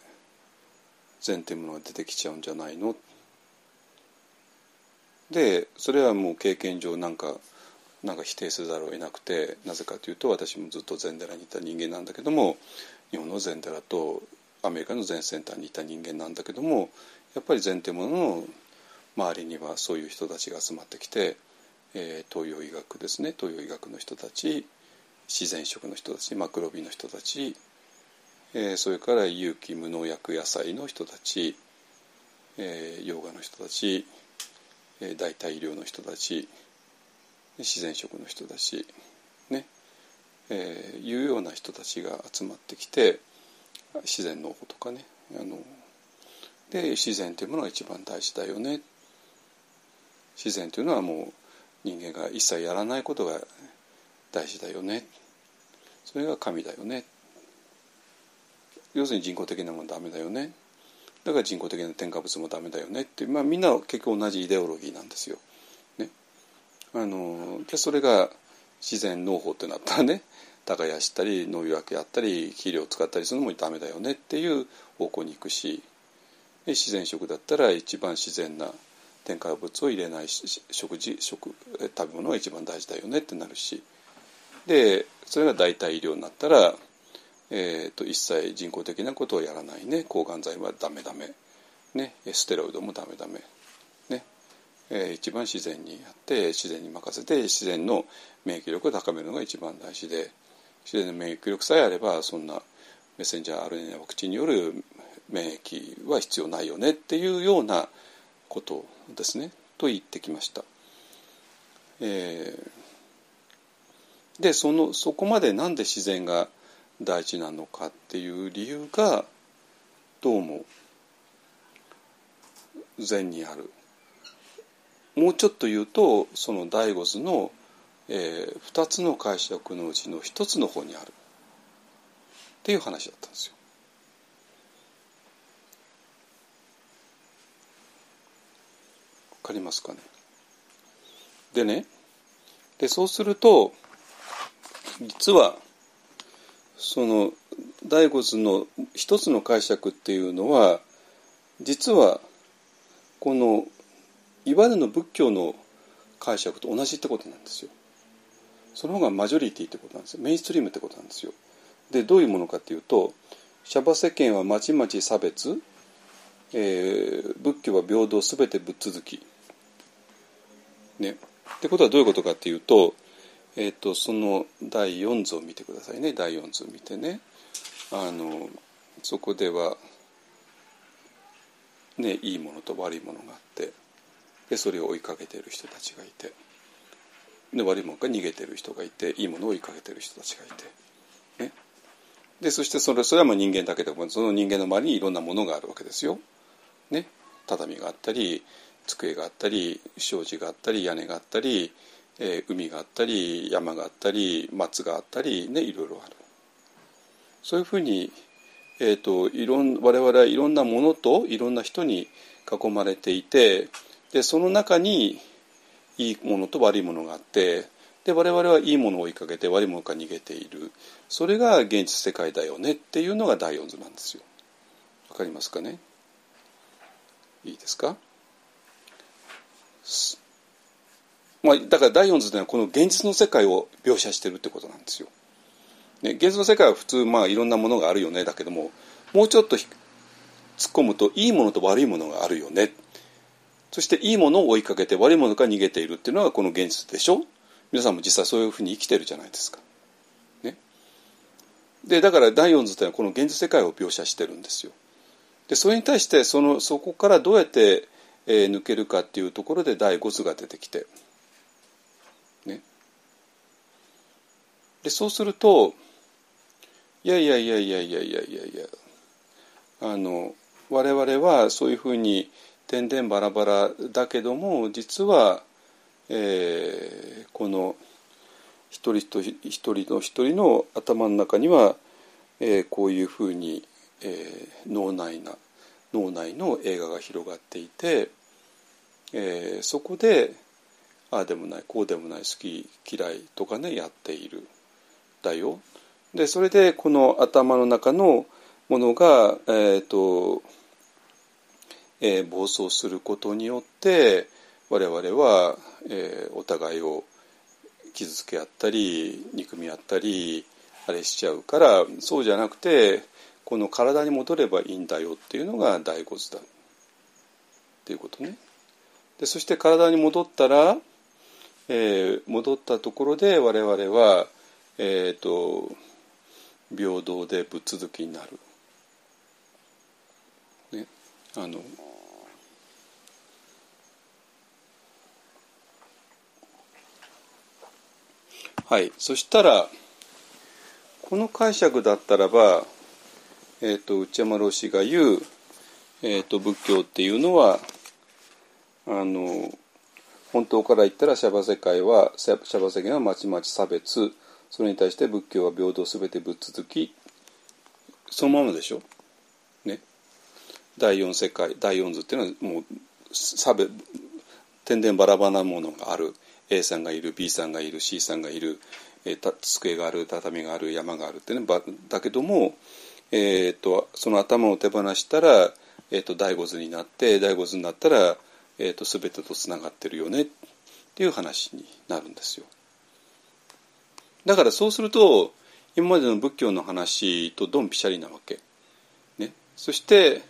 善っていうものが出てきちゃうんじゃないの。でそれはもう経験上なんかなんか否定せざるを得なくてなぜかというと私もずっと禅寺にいた人間なんだけども日本の禅寺とアメリカの禅センターにいた人間なんだけどもやっぱり禅っていうものの周りにはそういう人たちが集まってきて、えー東洋医学ですね東洋医学の人たち自然食の人たちマクロビの人たち、えーそれから有機無農薬野菜の人たち、えー、ヨガの人たち、えー代替医療の人たち自然食の人たち、えーいうような人たちが集まってきて自然農法とかねあので自然というものが一番大事だよね。自然というのはもう人間が一切やらないことが大事だよね。それが神だよね。要するに人工的なものダメだよね。だから人工的な添加物もダメだよね。って、まあ、みんな結局同じイデオロギーなんですよ。ね、あのでそれが自然農法ってなったらね耕したり農薬やったり肥料を使ったりするのもダメだよねっていう方向に行くし自然食だったら一番自然な添加物を入れない食事食食べ物が一番大事だよねってなるし。でそれが代替医療になったら、えー、と一切人工的なことをやらないね。抗がん剤はダメダメ、ね、ステロイドもダメダメ、えー、一番自然にやって自然に任せて自然の免疫力を高めるのが一番大事で自然の免疫力さえあればそんなメッセンジャー RNA ワクチンによる免疫は必要ないよねっていうようなことですねと言ってきました。えー、でそのそこまでなんで自然が大事なのかっていう理由がどうも禅にあるもうちょっと言うとその醍醐図の、えー、2つの解釈のうちの1つの方にあるっていう話だったんですよ。わかりますかね？でねでそうすると実はその醍醐図の一つの解釈っていうのは実はこのいわゆるの仏教の解釈と同じってことなんですよ。その方がマジョリティってことなんですよ。メインストリームってことなんですよ。でどういうものかっていうとシャバ世間はまちまち差別、えー、仏教は平等すべて仏続き。ね。ってことはどういうことかっていうとえーと、その第4図を見てくださいね第4図を見てねあのそこでは、ね、いいものと悪いものがあってでそれを追いかけてる人たちがいて。で悪いものから逃げてる人がいていいものを追いかけてる人たちがいて、ね、でそしてそれそれはまあ人間だけでもその人間の周りにいろんなものがあるわけですよ。ね、畳があったり机があったり障子があったり屋根があったりえー、海があったり山があったり松があったりねいろいろある。そういうふうに、えーと、いろん我々はいろんなものといろんな人に囲まれていてでその中にいいものと悪いものがあってで我々はいいものを追いかけて悪いものから逃げているそれが現実世界だよねっていうのが第四図なんですよ。わかりますかね？いいですか？まあ、だから第四図というのはこの現実の世界を描写してるってことなんですよ。ね、現実の世界は普通まあいろんなものがあるよねだけどももうちょっと突っ込むといいものと悪いものがあるよねそしていいものを追いかけて悪いものから逃げているっていうのがこの現実でしょ？皆さんも実際そういうふうに生きてるじゃないですか。ね、でだから第四図というのはこの現実世界を描写してるんですよ。でそれに対してそのそこからどうやって、えー、抜けるかっていうところで第五図が出てきて。ねでそうするといやいやいやいやいやいやいやいやあの我々はそういうふうに点々バラバラだけども実は、えー、この一人と一人の一人の頭の中には、えー、こういうふうに、えー、脳内な脳内の映画が広がっていて、えー、そこでああでもないこうでもない好き嫌いとかねやっている。だよ。でそれでこの頭の中のものが、えーとえー、暴走することによって我々は、えー、お互いを傷つけ合ったり憎み合ったりあれしちゃうからそうじゃなくてこの体に戻ればいいんだよっていうのが大骨だっていうことね。でそして体に戻ったら、えー、戻ったところで我々はえーと、平等でぶっ続きになる。ね、あのはいそしたらこの解釈だったらば、えーと、内山老師が言う、えーと、仏教っていうのはあの本当から言ったらシャバ世界はシャバ世界はまちまち差別それに対して仏教は平等すべてぶっ続きそのままでしょ？ね。第四世界第四図っていうのはもう差別天然バラバラなものがある A さんがいる B さんがいる C さんがいる、えー、机がある畳がある山があるってねだけども、えーと、その頭を手放したら、えーと、第五図になって第五図になったら、えーと全てとつながってるよねっていう話になるんですよ。だからそうすると今までの仏教の話とドンピシャリなわけ。ね、そして、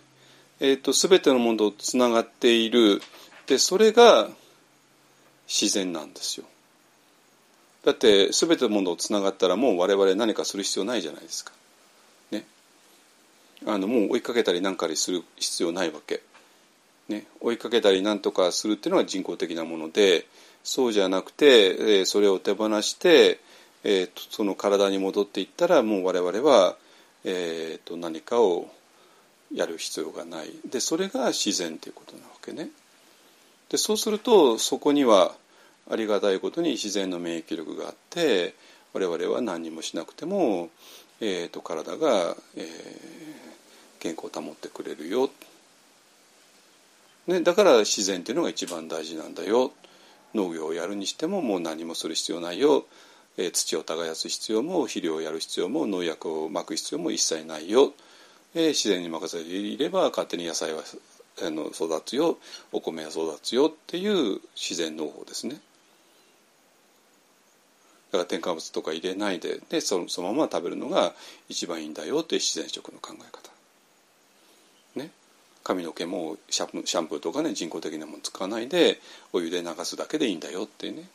えーと、全てのものとつながっているでそれが自然なんですよ。だって全てのものとつながったらもう我々何かする必要ないじゃないですか。ね。あのもう追いかけたり何かにする必要ないわけ。ね、追いかけたり何とかするっていうのは人工的なものでそうじゃなくて、え、それを手放して、えーと、その体に戻っていったらもう我々は、えーと、何かをやる必要がないでそれが自然ということなわけね。でそうするとそこにはありがたいことに自然の免疫力があって我々は何もしなくても、えーと、体が、えー、健康を保ってくれるよ、ね、だから自然っていうのが一番大事なんだよ。農業をやるにしてももう何もする必要ないよ、えー、土を耕す必要も肥料をやる必要も農薬をまく必要も一切ないよ、えー、自然に任せていれば勝手に野菜はあの育つよお米は育つよっていう自然農法ですね。だから添加物とか入れないででそのそのまま食べるのが一番いいんだよっていう自然食の考え方。ね。髪の毛もシャンプーシャンプーとかね人工的なもの使わないでお湯で流すだけでいいんだよっていうね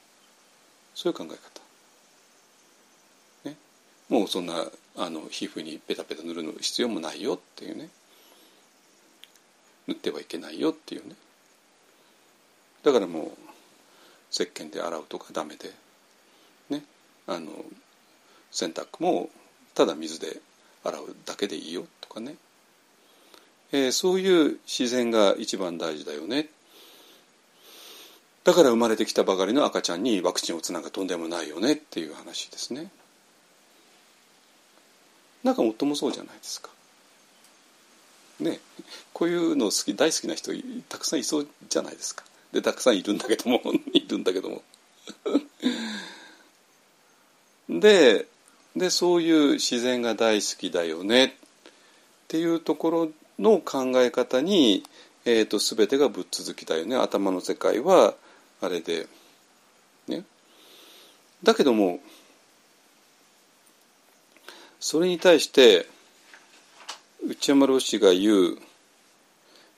そういう考え方、ね、もうそんなあの皮膚にペタペタ塗る必要もないよっていうね塗ってはいけないよっていうね。だからもう石鹸で洗うとかダメで。ね。あの洗濯もただ水で洗うだけでいいよとかね。えー、そういう自然が一番大事だよね。だから生まれてきたばかりの赤ちゃんにワクチンを打つなんかとんでもないよねっていう話ですね。なんか夫もそうじゃないですか。ねこういうの好き大好きな人たくさんいそうじゃないですか。でたくさんいるんだけども *laughs* いるんだけども。*laughs* ででそういう自然が大好きだよねっていうところの考え方に、えーと、全てがぶっ続きだよね。頭の世界はあれで。ね、だけどもそれに対して内山老師が言う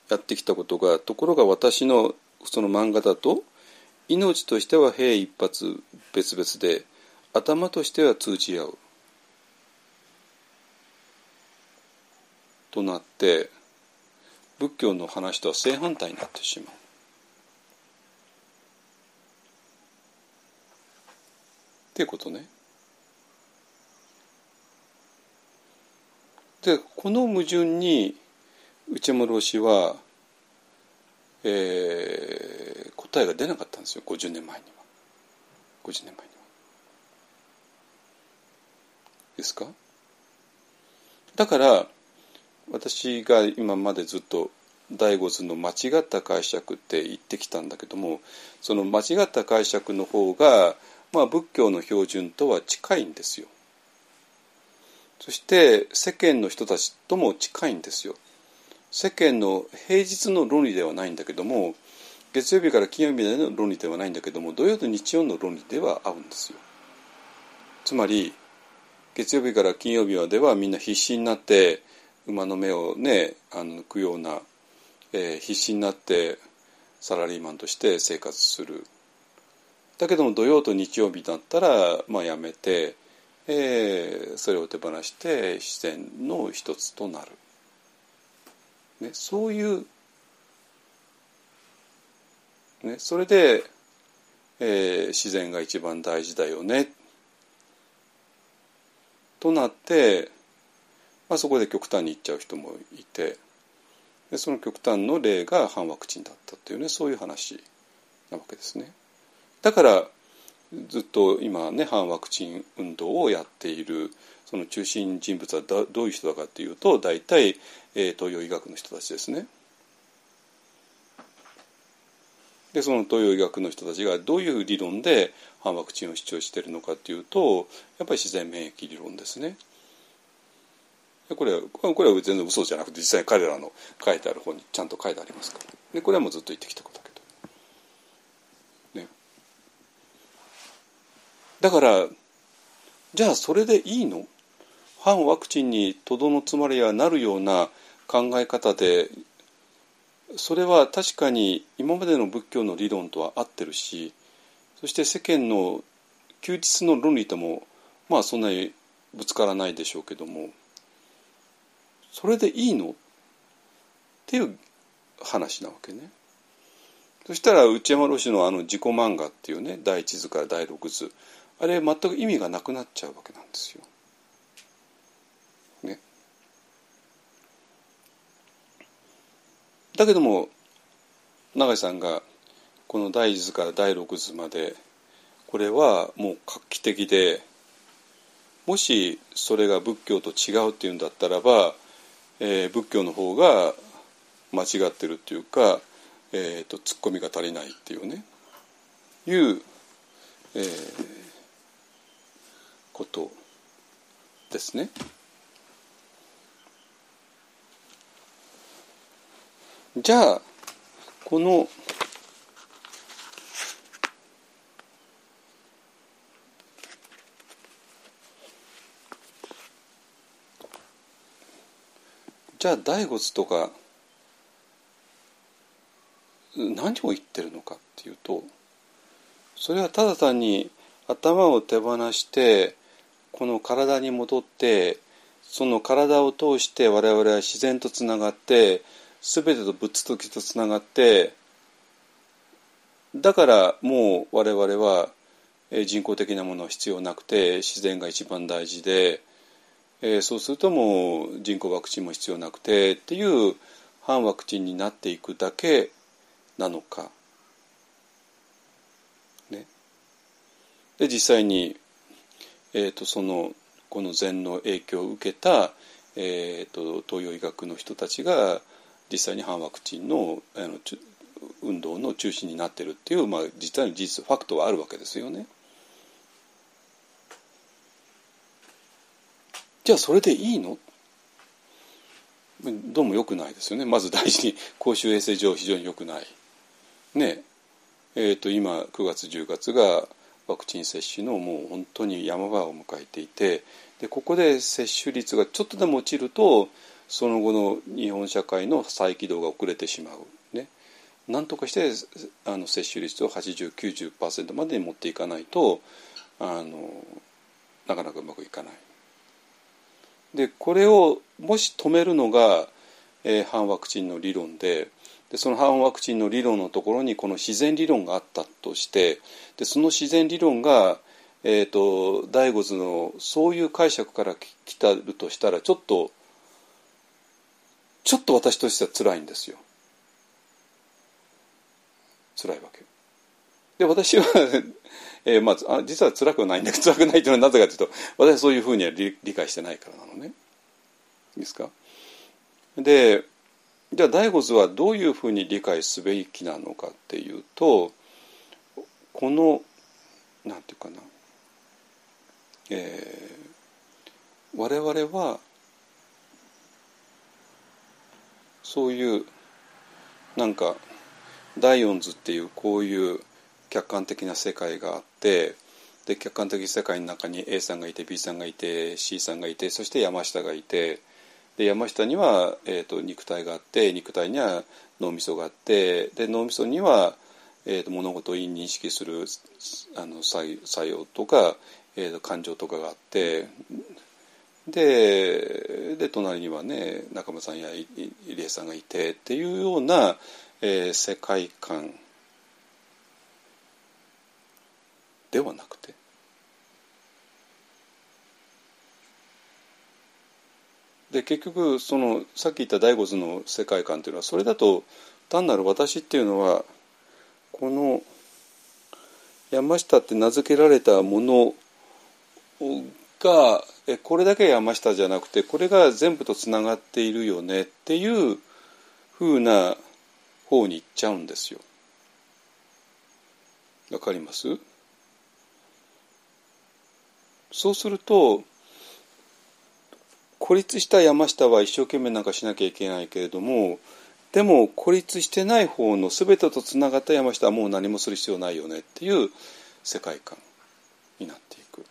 やってきたことがところが私のその漫画だと命としては兵一発別々で頭としては通じ合うとなって仏教の話とは正反対になってしまう。っていうことね。でこの矛盾に内村氏は、えー、答えが出なかったんですよ50年前には50年前には。ですか？だから私が今までずっと第五図の間違った解釈って言ってきたんだけどもその間違った解釈の方が、まあ、仏教の標準とは近いんですよ。そして世間の人たちとも近いんですよ。世間の平日の論理ではないんだけども月曜日から金曜日までの論理ではないんだけども土曜と日曜の論理では合うんですよ。つまり月曜日から金曜日まではみんな必死になって馬の目をねあの抜くような、えー、必死になってサラリーマンとして生活するだけども土曜と日曜日だったら、まあ、やめて、えー、それを手放して自然の一つとなる、ね、そういう、ね、それで、えー、自然が一番大事だよねとなってまあ、そこで極端にいっちゃう人もいてでその極端の例が反ワクチンだったっていうねそういう話なわけですね。だからずっと今ね反ワクチン運動をやっているその中心人物はどういう人だかっていうと大体、えー、東洋医学の人たちですね。でその東洋医学の人たちがどういう理論で反ワクチンを主張しているのかっていうとやっぱり自然免疫理論ですね。これはこれは全然嘘じゃなくて実際に彼らの書いてある本にちゃんと書いてありますからでこれはもうずっと言ってきたことだけど、ね、だからじゃあそれでいいの？反ワクチンにとどのつまりはなるような考え方でそれは確かに今までの仏教の理論とは合ってるしそして世間の休日の論理ともまあそんなにぶつからないでしょうけどもそれでいいの？っていう話なわけね。そしたら内山老師のあの自己漫画っていうね第一図から第六図あれ全く意味がなくなっちゃうわけなんですよ。ね。だけども永井さんがこの第一図から第六図までこれはもう画期的でもしそれが仏教と違うっていうんだったらば、えー、仏教の方が間違ってるっていうか、えーと、ツッコミが足りないっていうねいう、えー、ことですね。じゃあこのじゃあ大仏とか何を言ってるのかっていうとそれはただ単に頭を手放してこの体に戻ってその体を通して我々は自然とつながって全てと仏ととつながってだからもう我々は人工的なものは必要なくて自然が一番大事でえー、そうするともう人工ワクチンも必要なくてっていう反ワクチンになっていくだけなのか。ね、で実際に、えーと、そのこの禅の影響を受けた、えーと、東洋医学の人たちが実際に反ワクチンのあの運動の中心になってるっていう、まあ、実際の事実ファクトはあるわけですよね。じゃあそれでいいの？どうも良くないですよねまず大事に公衆衛生上非常に良くない。ねえーと、今9月10月がワクチン接種のもう本当に山場を迎えていてでここで接種率がちょっとでも落ちるとその後の日本社会の再起動が遅れてしまう。ね、なんとかしてあの接種率を8090%までに持っていかないとあのなかなかうまくいかない。でこれをもし止めるのが、えー、反ワクチンの理論ででその反ワクチンの理論のところにこの自然理論があったとしてでその自然理論が、えーと、第五図のそういう解釈から来たるとしたらちょっとちょっと私としては辛いんですよ。辛いわけ。で私は *laughs* えー、まあ、実は辛くはないんだけど *laughs* 辛くないというのはなぜかというと私はそういうふうには理解してないからなのね。いいですか？でじゃあ第五図はどういうふうに理解すべきなのかっていうとこのなんていうかな、えー、我々はそういうなんか第四図っていうこういう客観的な世界があってで客観的世界の中に A さんがいて B さんがいて C さんがいてそして山下がいてで山下には、えーと、肉体があって肉体には脳みそがあってで脳みそには、えーと、物事を認識するあの作用とか、えーと、感情とかがあってでで隣にはね仲間さんや入江さんがいてっていうような、えー、世界観ではなくて。で結局そのさっき言った第五図の世界観というのはそれだと単なる私っていうのはこの山下って名付けられたものがこれだけ山下じゃなくてこれが全部とつながっているよねっていうふうな方に行っちゃうんですよ。わかります？そうすると孤立した山下は一生懸命なんかしなきゃいけないけれどもでも孤立してない方の全てとつながった山下はもう何もする必要ないよねっていう世界観になっていく。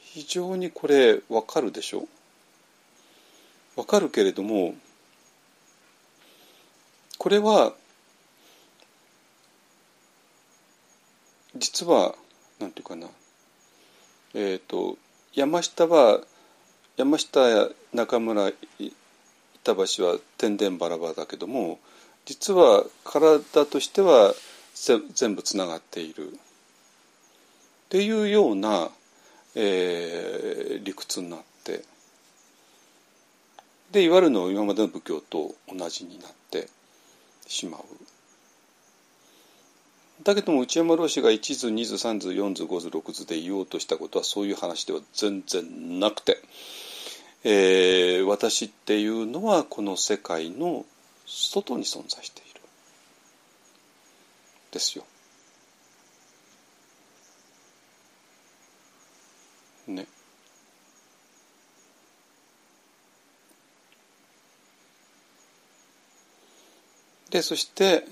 非常にこれわかるでしょ？わかるけれどもこれは実はなんていうかなえっ、と山下は山下や中村板橋は天然バラバラだけども実は体としては全部つながっているっていうような、えー、理屈になってでいわゆるの今までの仏教と同じになってしまう。だけども内山老師が一図二図三図四図五図六図で言おうとしたことはそういう話では全然なくて、えー、私っていうのはこの世界の外に存在しているですよ。ね。でそして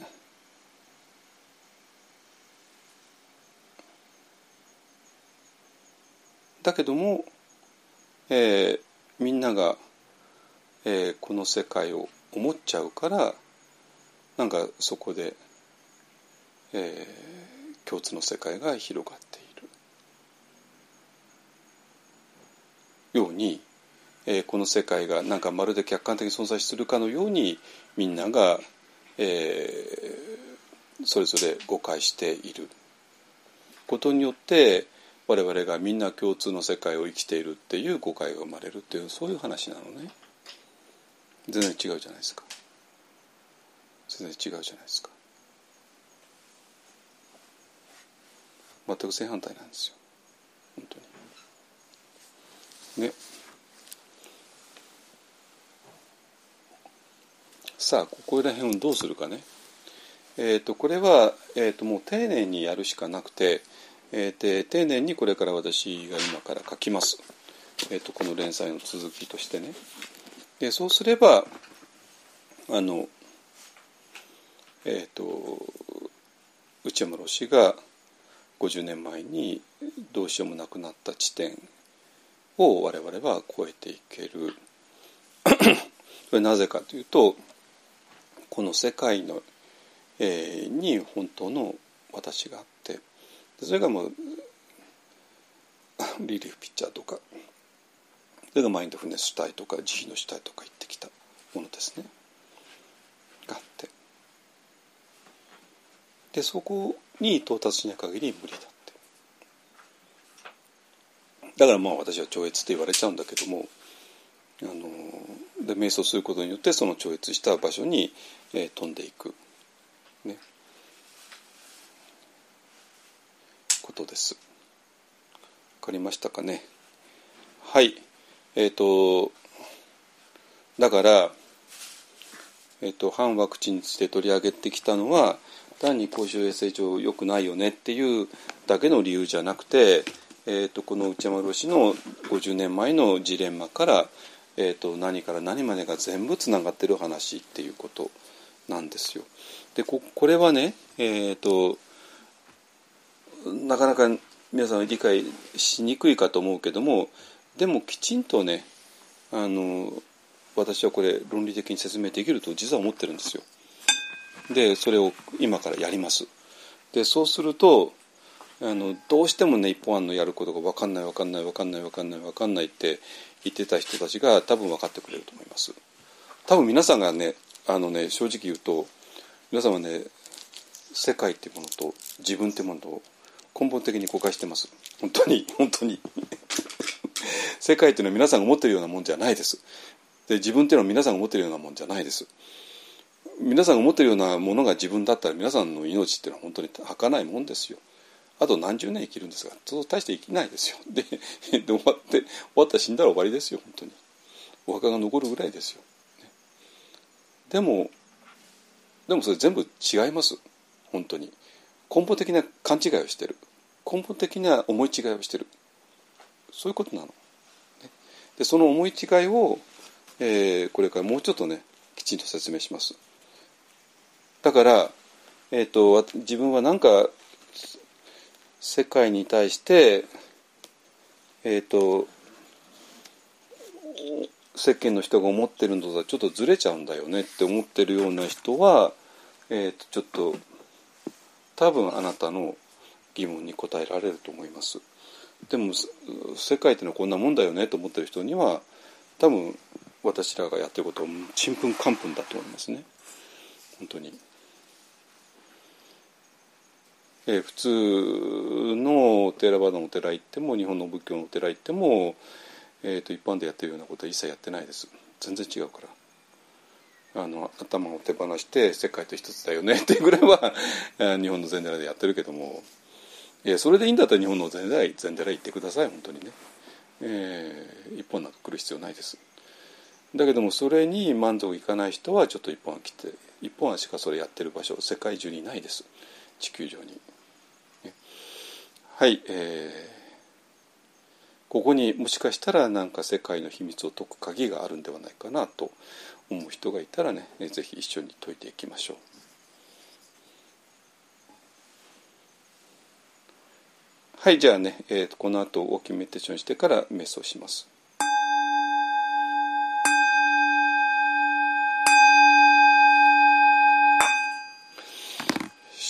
だけども、えー、みんなが、えー、この世界を思っちゃうからなんかそこで、えー、共通の世界が広がっている。ように、えー、この世界がなんかまるで客観的に存在するかのようにみんなが、えー、それぞれ誤解している。ことによって我々がみんな共通の世界を生きているっていう誤解が生まれるっていうそういう話なのね。全然違うじゃないですか。全然違うじゃないですか。全く正反対なんですよ。本当に。ねさあここら辺をどうするかね。えっ、ー、とこれは、えーと、もう丁寧にやるしかなくて、えー、丁寧にこれから私が今から書きます、えーと、この連載の続きとしてね。でそうすればあのえっ、ー、と内山老師が50年前にどうしようもなくなった地点を我々は超えていける。*clears throat* これなぜかというとこの世界の、えー、に本当の私があってそれがもうリリーフピッチャーとかそれがマインドフネス主体とか慈悲の主体とか言ってきたものですね。があって。でそこに到達しない限り無理だって。だからまあ私は超越って言われちゃうんだけどもあので瞑想することによってその超越した場所に、えー、飛んでいく、ことです。わかりましたかね？はいえっ、ー、とだから、えーと、反ワクチンについて取り上げてきたのは単に公衆衛生上良くないよねっていうだけの理由じゃなくて、えーとこの内山老師の50年前のジレンマからえーと、何から何までが全部つながってる話っていうことなんですよ。でここれはね、えーと、なかなか皆さん理解しにくいかと思うけどもでもきちんとねあの私はこれ論理的に説明できると実は思ってるんですよ。でそれを今からやります。でそうするとあのどうしてもね一本案のやることが分かんない分かんない分かんない分かんない分かんないって言ってた人たちが多分分かってくれると思います多分皆さんがねあのね正直言うと皆さんはね世界っていうものと自分ってものと根本的に誤解してます。本当に本当に。世界っていうのは皆さんが思ってるようなもんじゃないです。で自分っていうのは皆さんが思ってるようなもんじゃないです。皆さんが思ってるようなものが自分だったら皆さんの命っていうのは本当に儚いもんですよ。あと何十年生きるんですがそう大して生きないですよ。でで終わって終わったら死んだら終わりですよ本当に。お墓が残るぐらいですよ、でもでもそれ全部違います。本当に。根本的な勘違いをしてる。根本的な思い違いをしてる。そういうことなの、でその思い違いを、えー、これからもうちょっとねきちんと説明します。だから、えーと自分は何か世界に対して、えっ、と世間の人が思ってるのとはちょっとずれちゃうんだよねって思ってるような人は、えー、とちょっと多分あなたの疑問に答えられると思います。でも世界ってのはこんなもんだよねと思ってる人には多分私らがやってることはちんぷんかんぷんだと思いますね。本当に。えー、普通のテラバダのお寺行っても日本の仏教のお寺行っても、えーと、一般でやってるようなことは一切やってないです。全然違うから。あの頭を手放して世界と一つだよね *laughs* っていうぐらいは日本の禅寺でやってるけども、えー、それでいいんだったら日本の禅寺禅寺行ってください本当にね、えー、一本なんか来る必要ないです。だけどもそれに満足いかない人はちょっと一本は来て一本はしかそれやってる場所世界中にないです。地球上に。はい、えー、ここにもしかしたら何か世界の秘密を解く鍵があるんではないかなと思う人がいたらね是非一緒に解いていきましょう。はいじゃあね、えーと、この後大きめメテーションしてから瞑想します。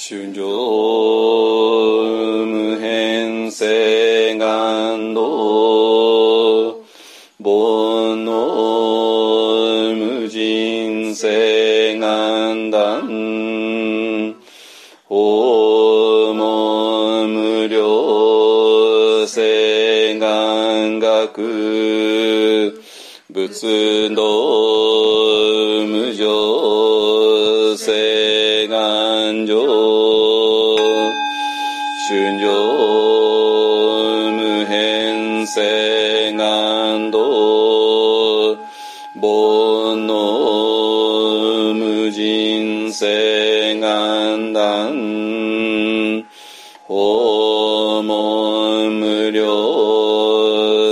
春上願学仏道無常性願上春上無変性願道煩悩無人性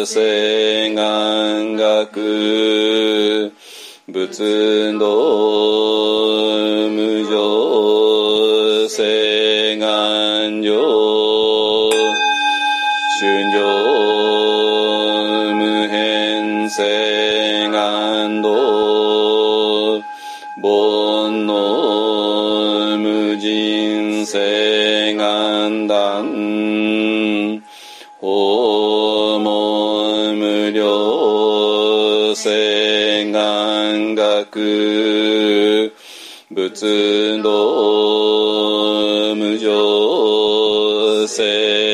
料性願学。仏道無常性願上春上無変性願道。煩悩無人性願断仏道無常性。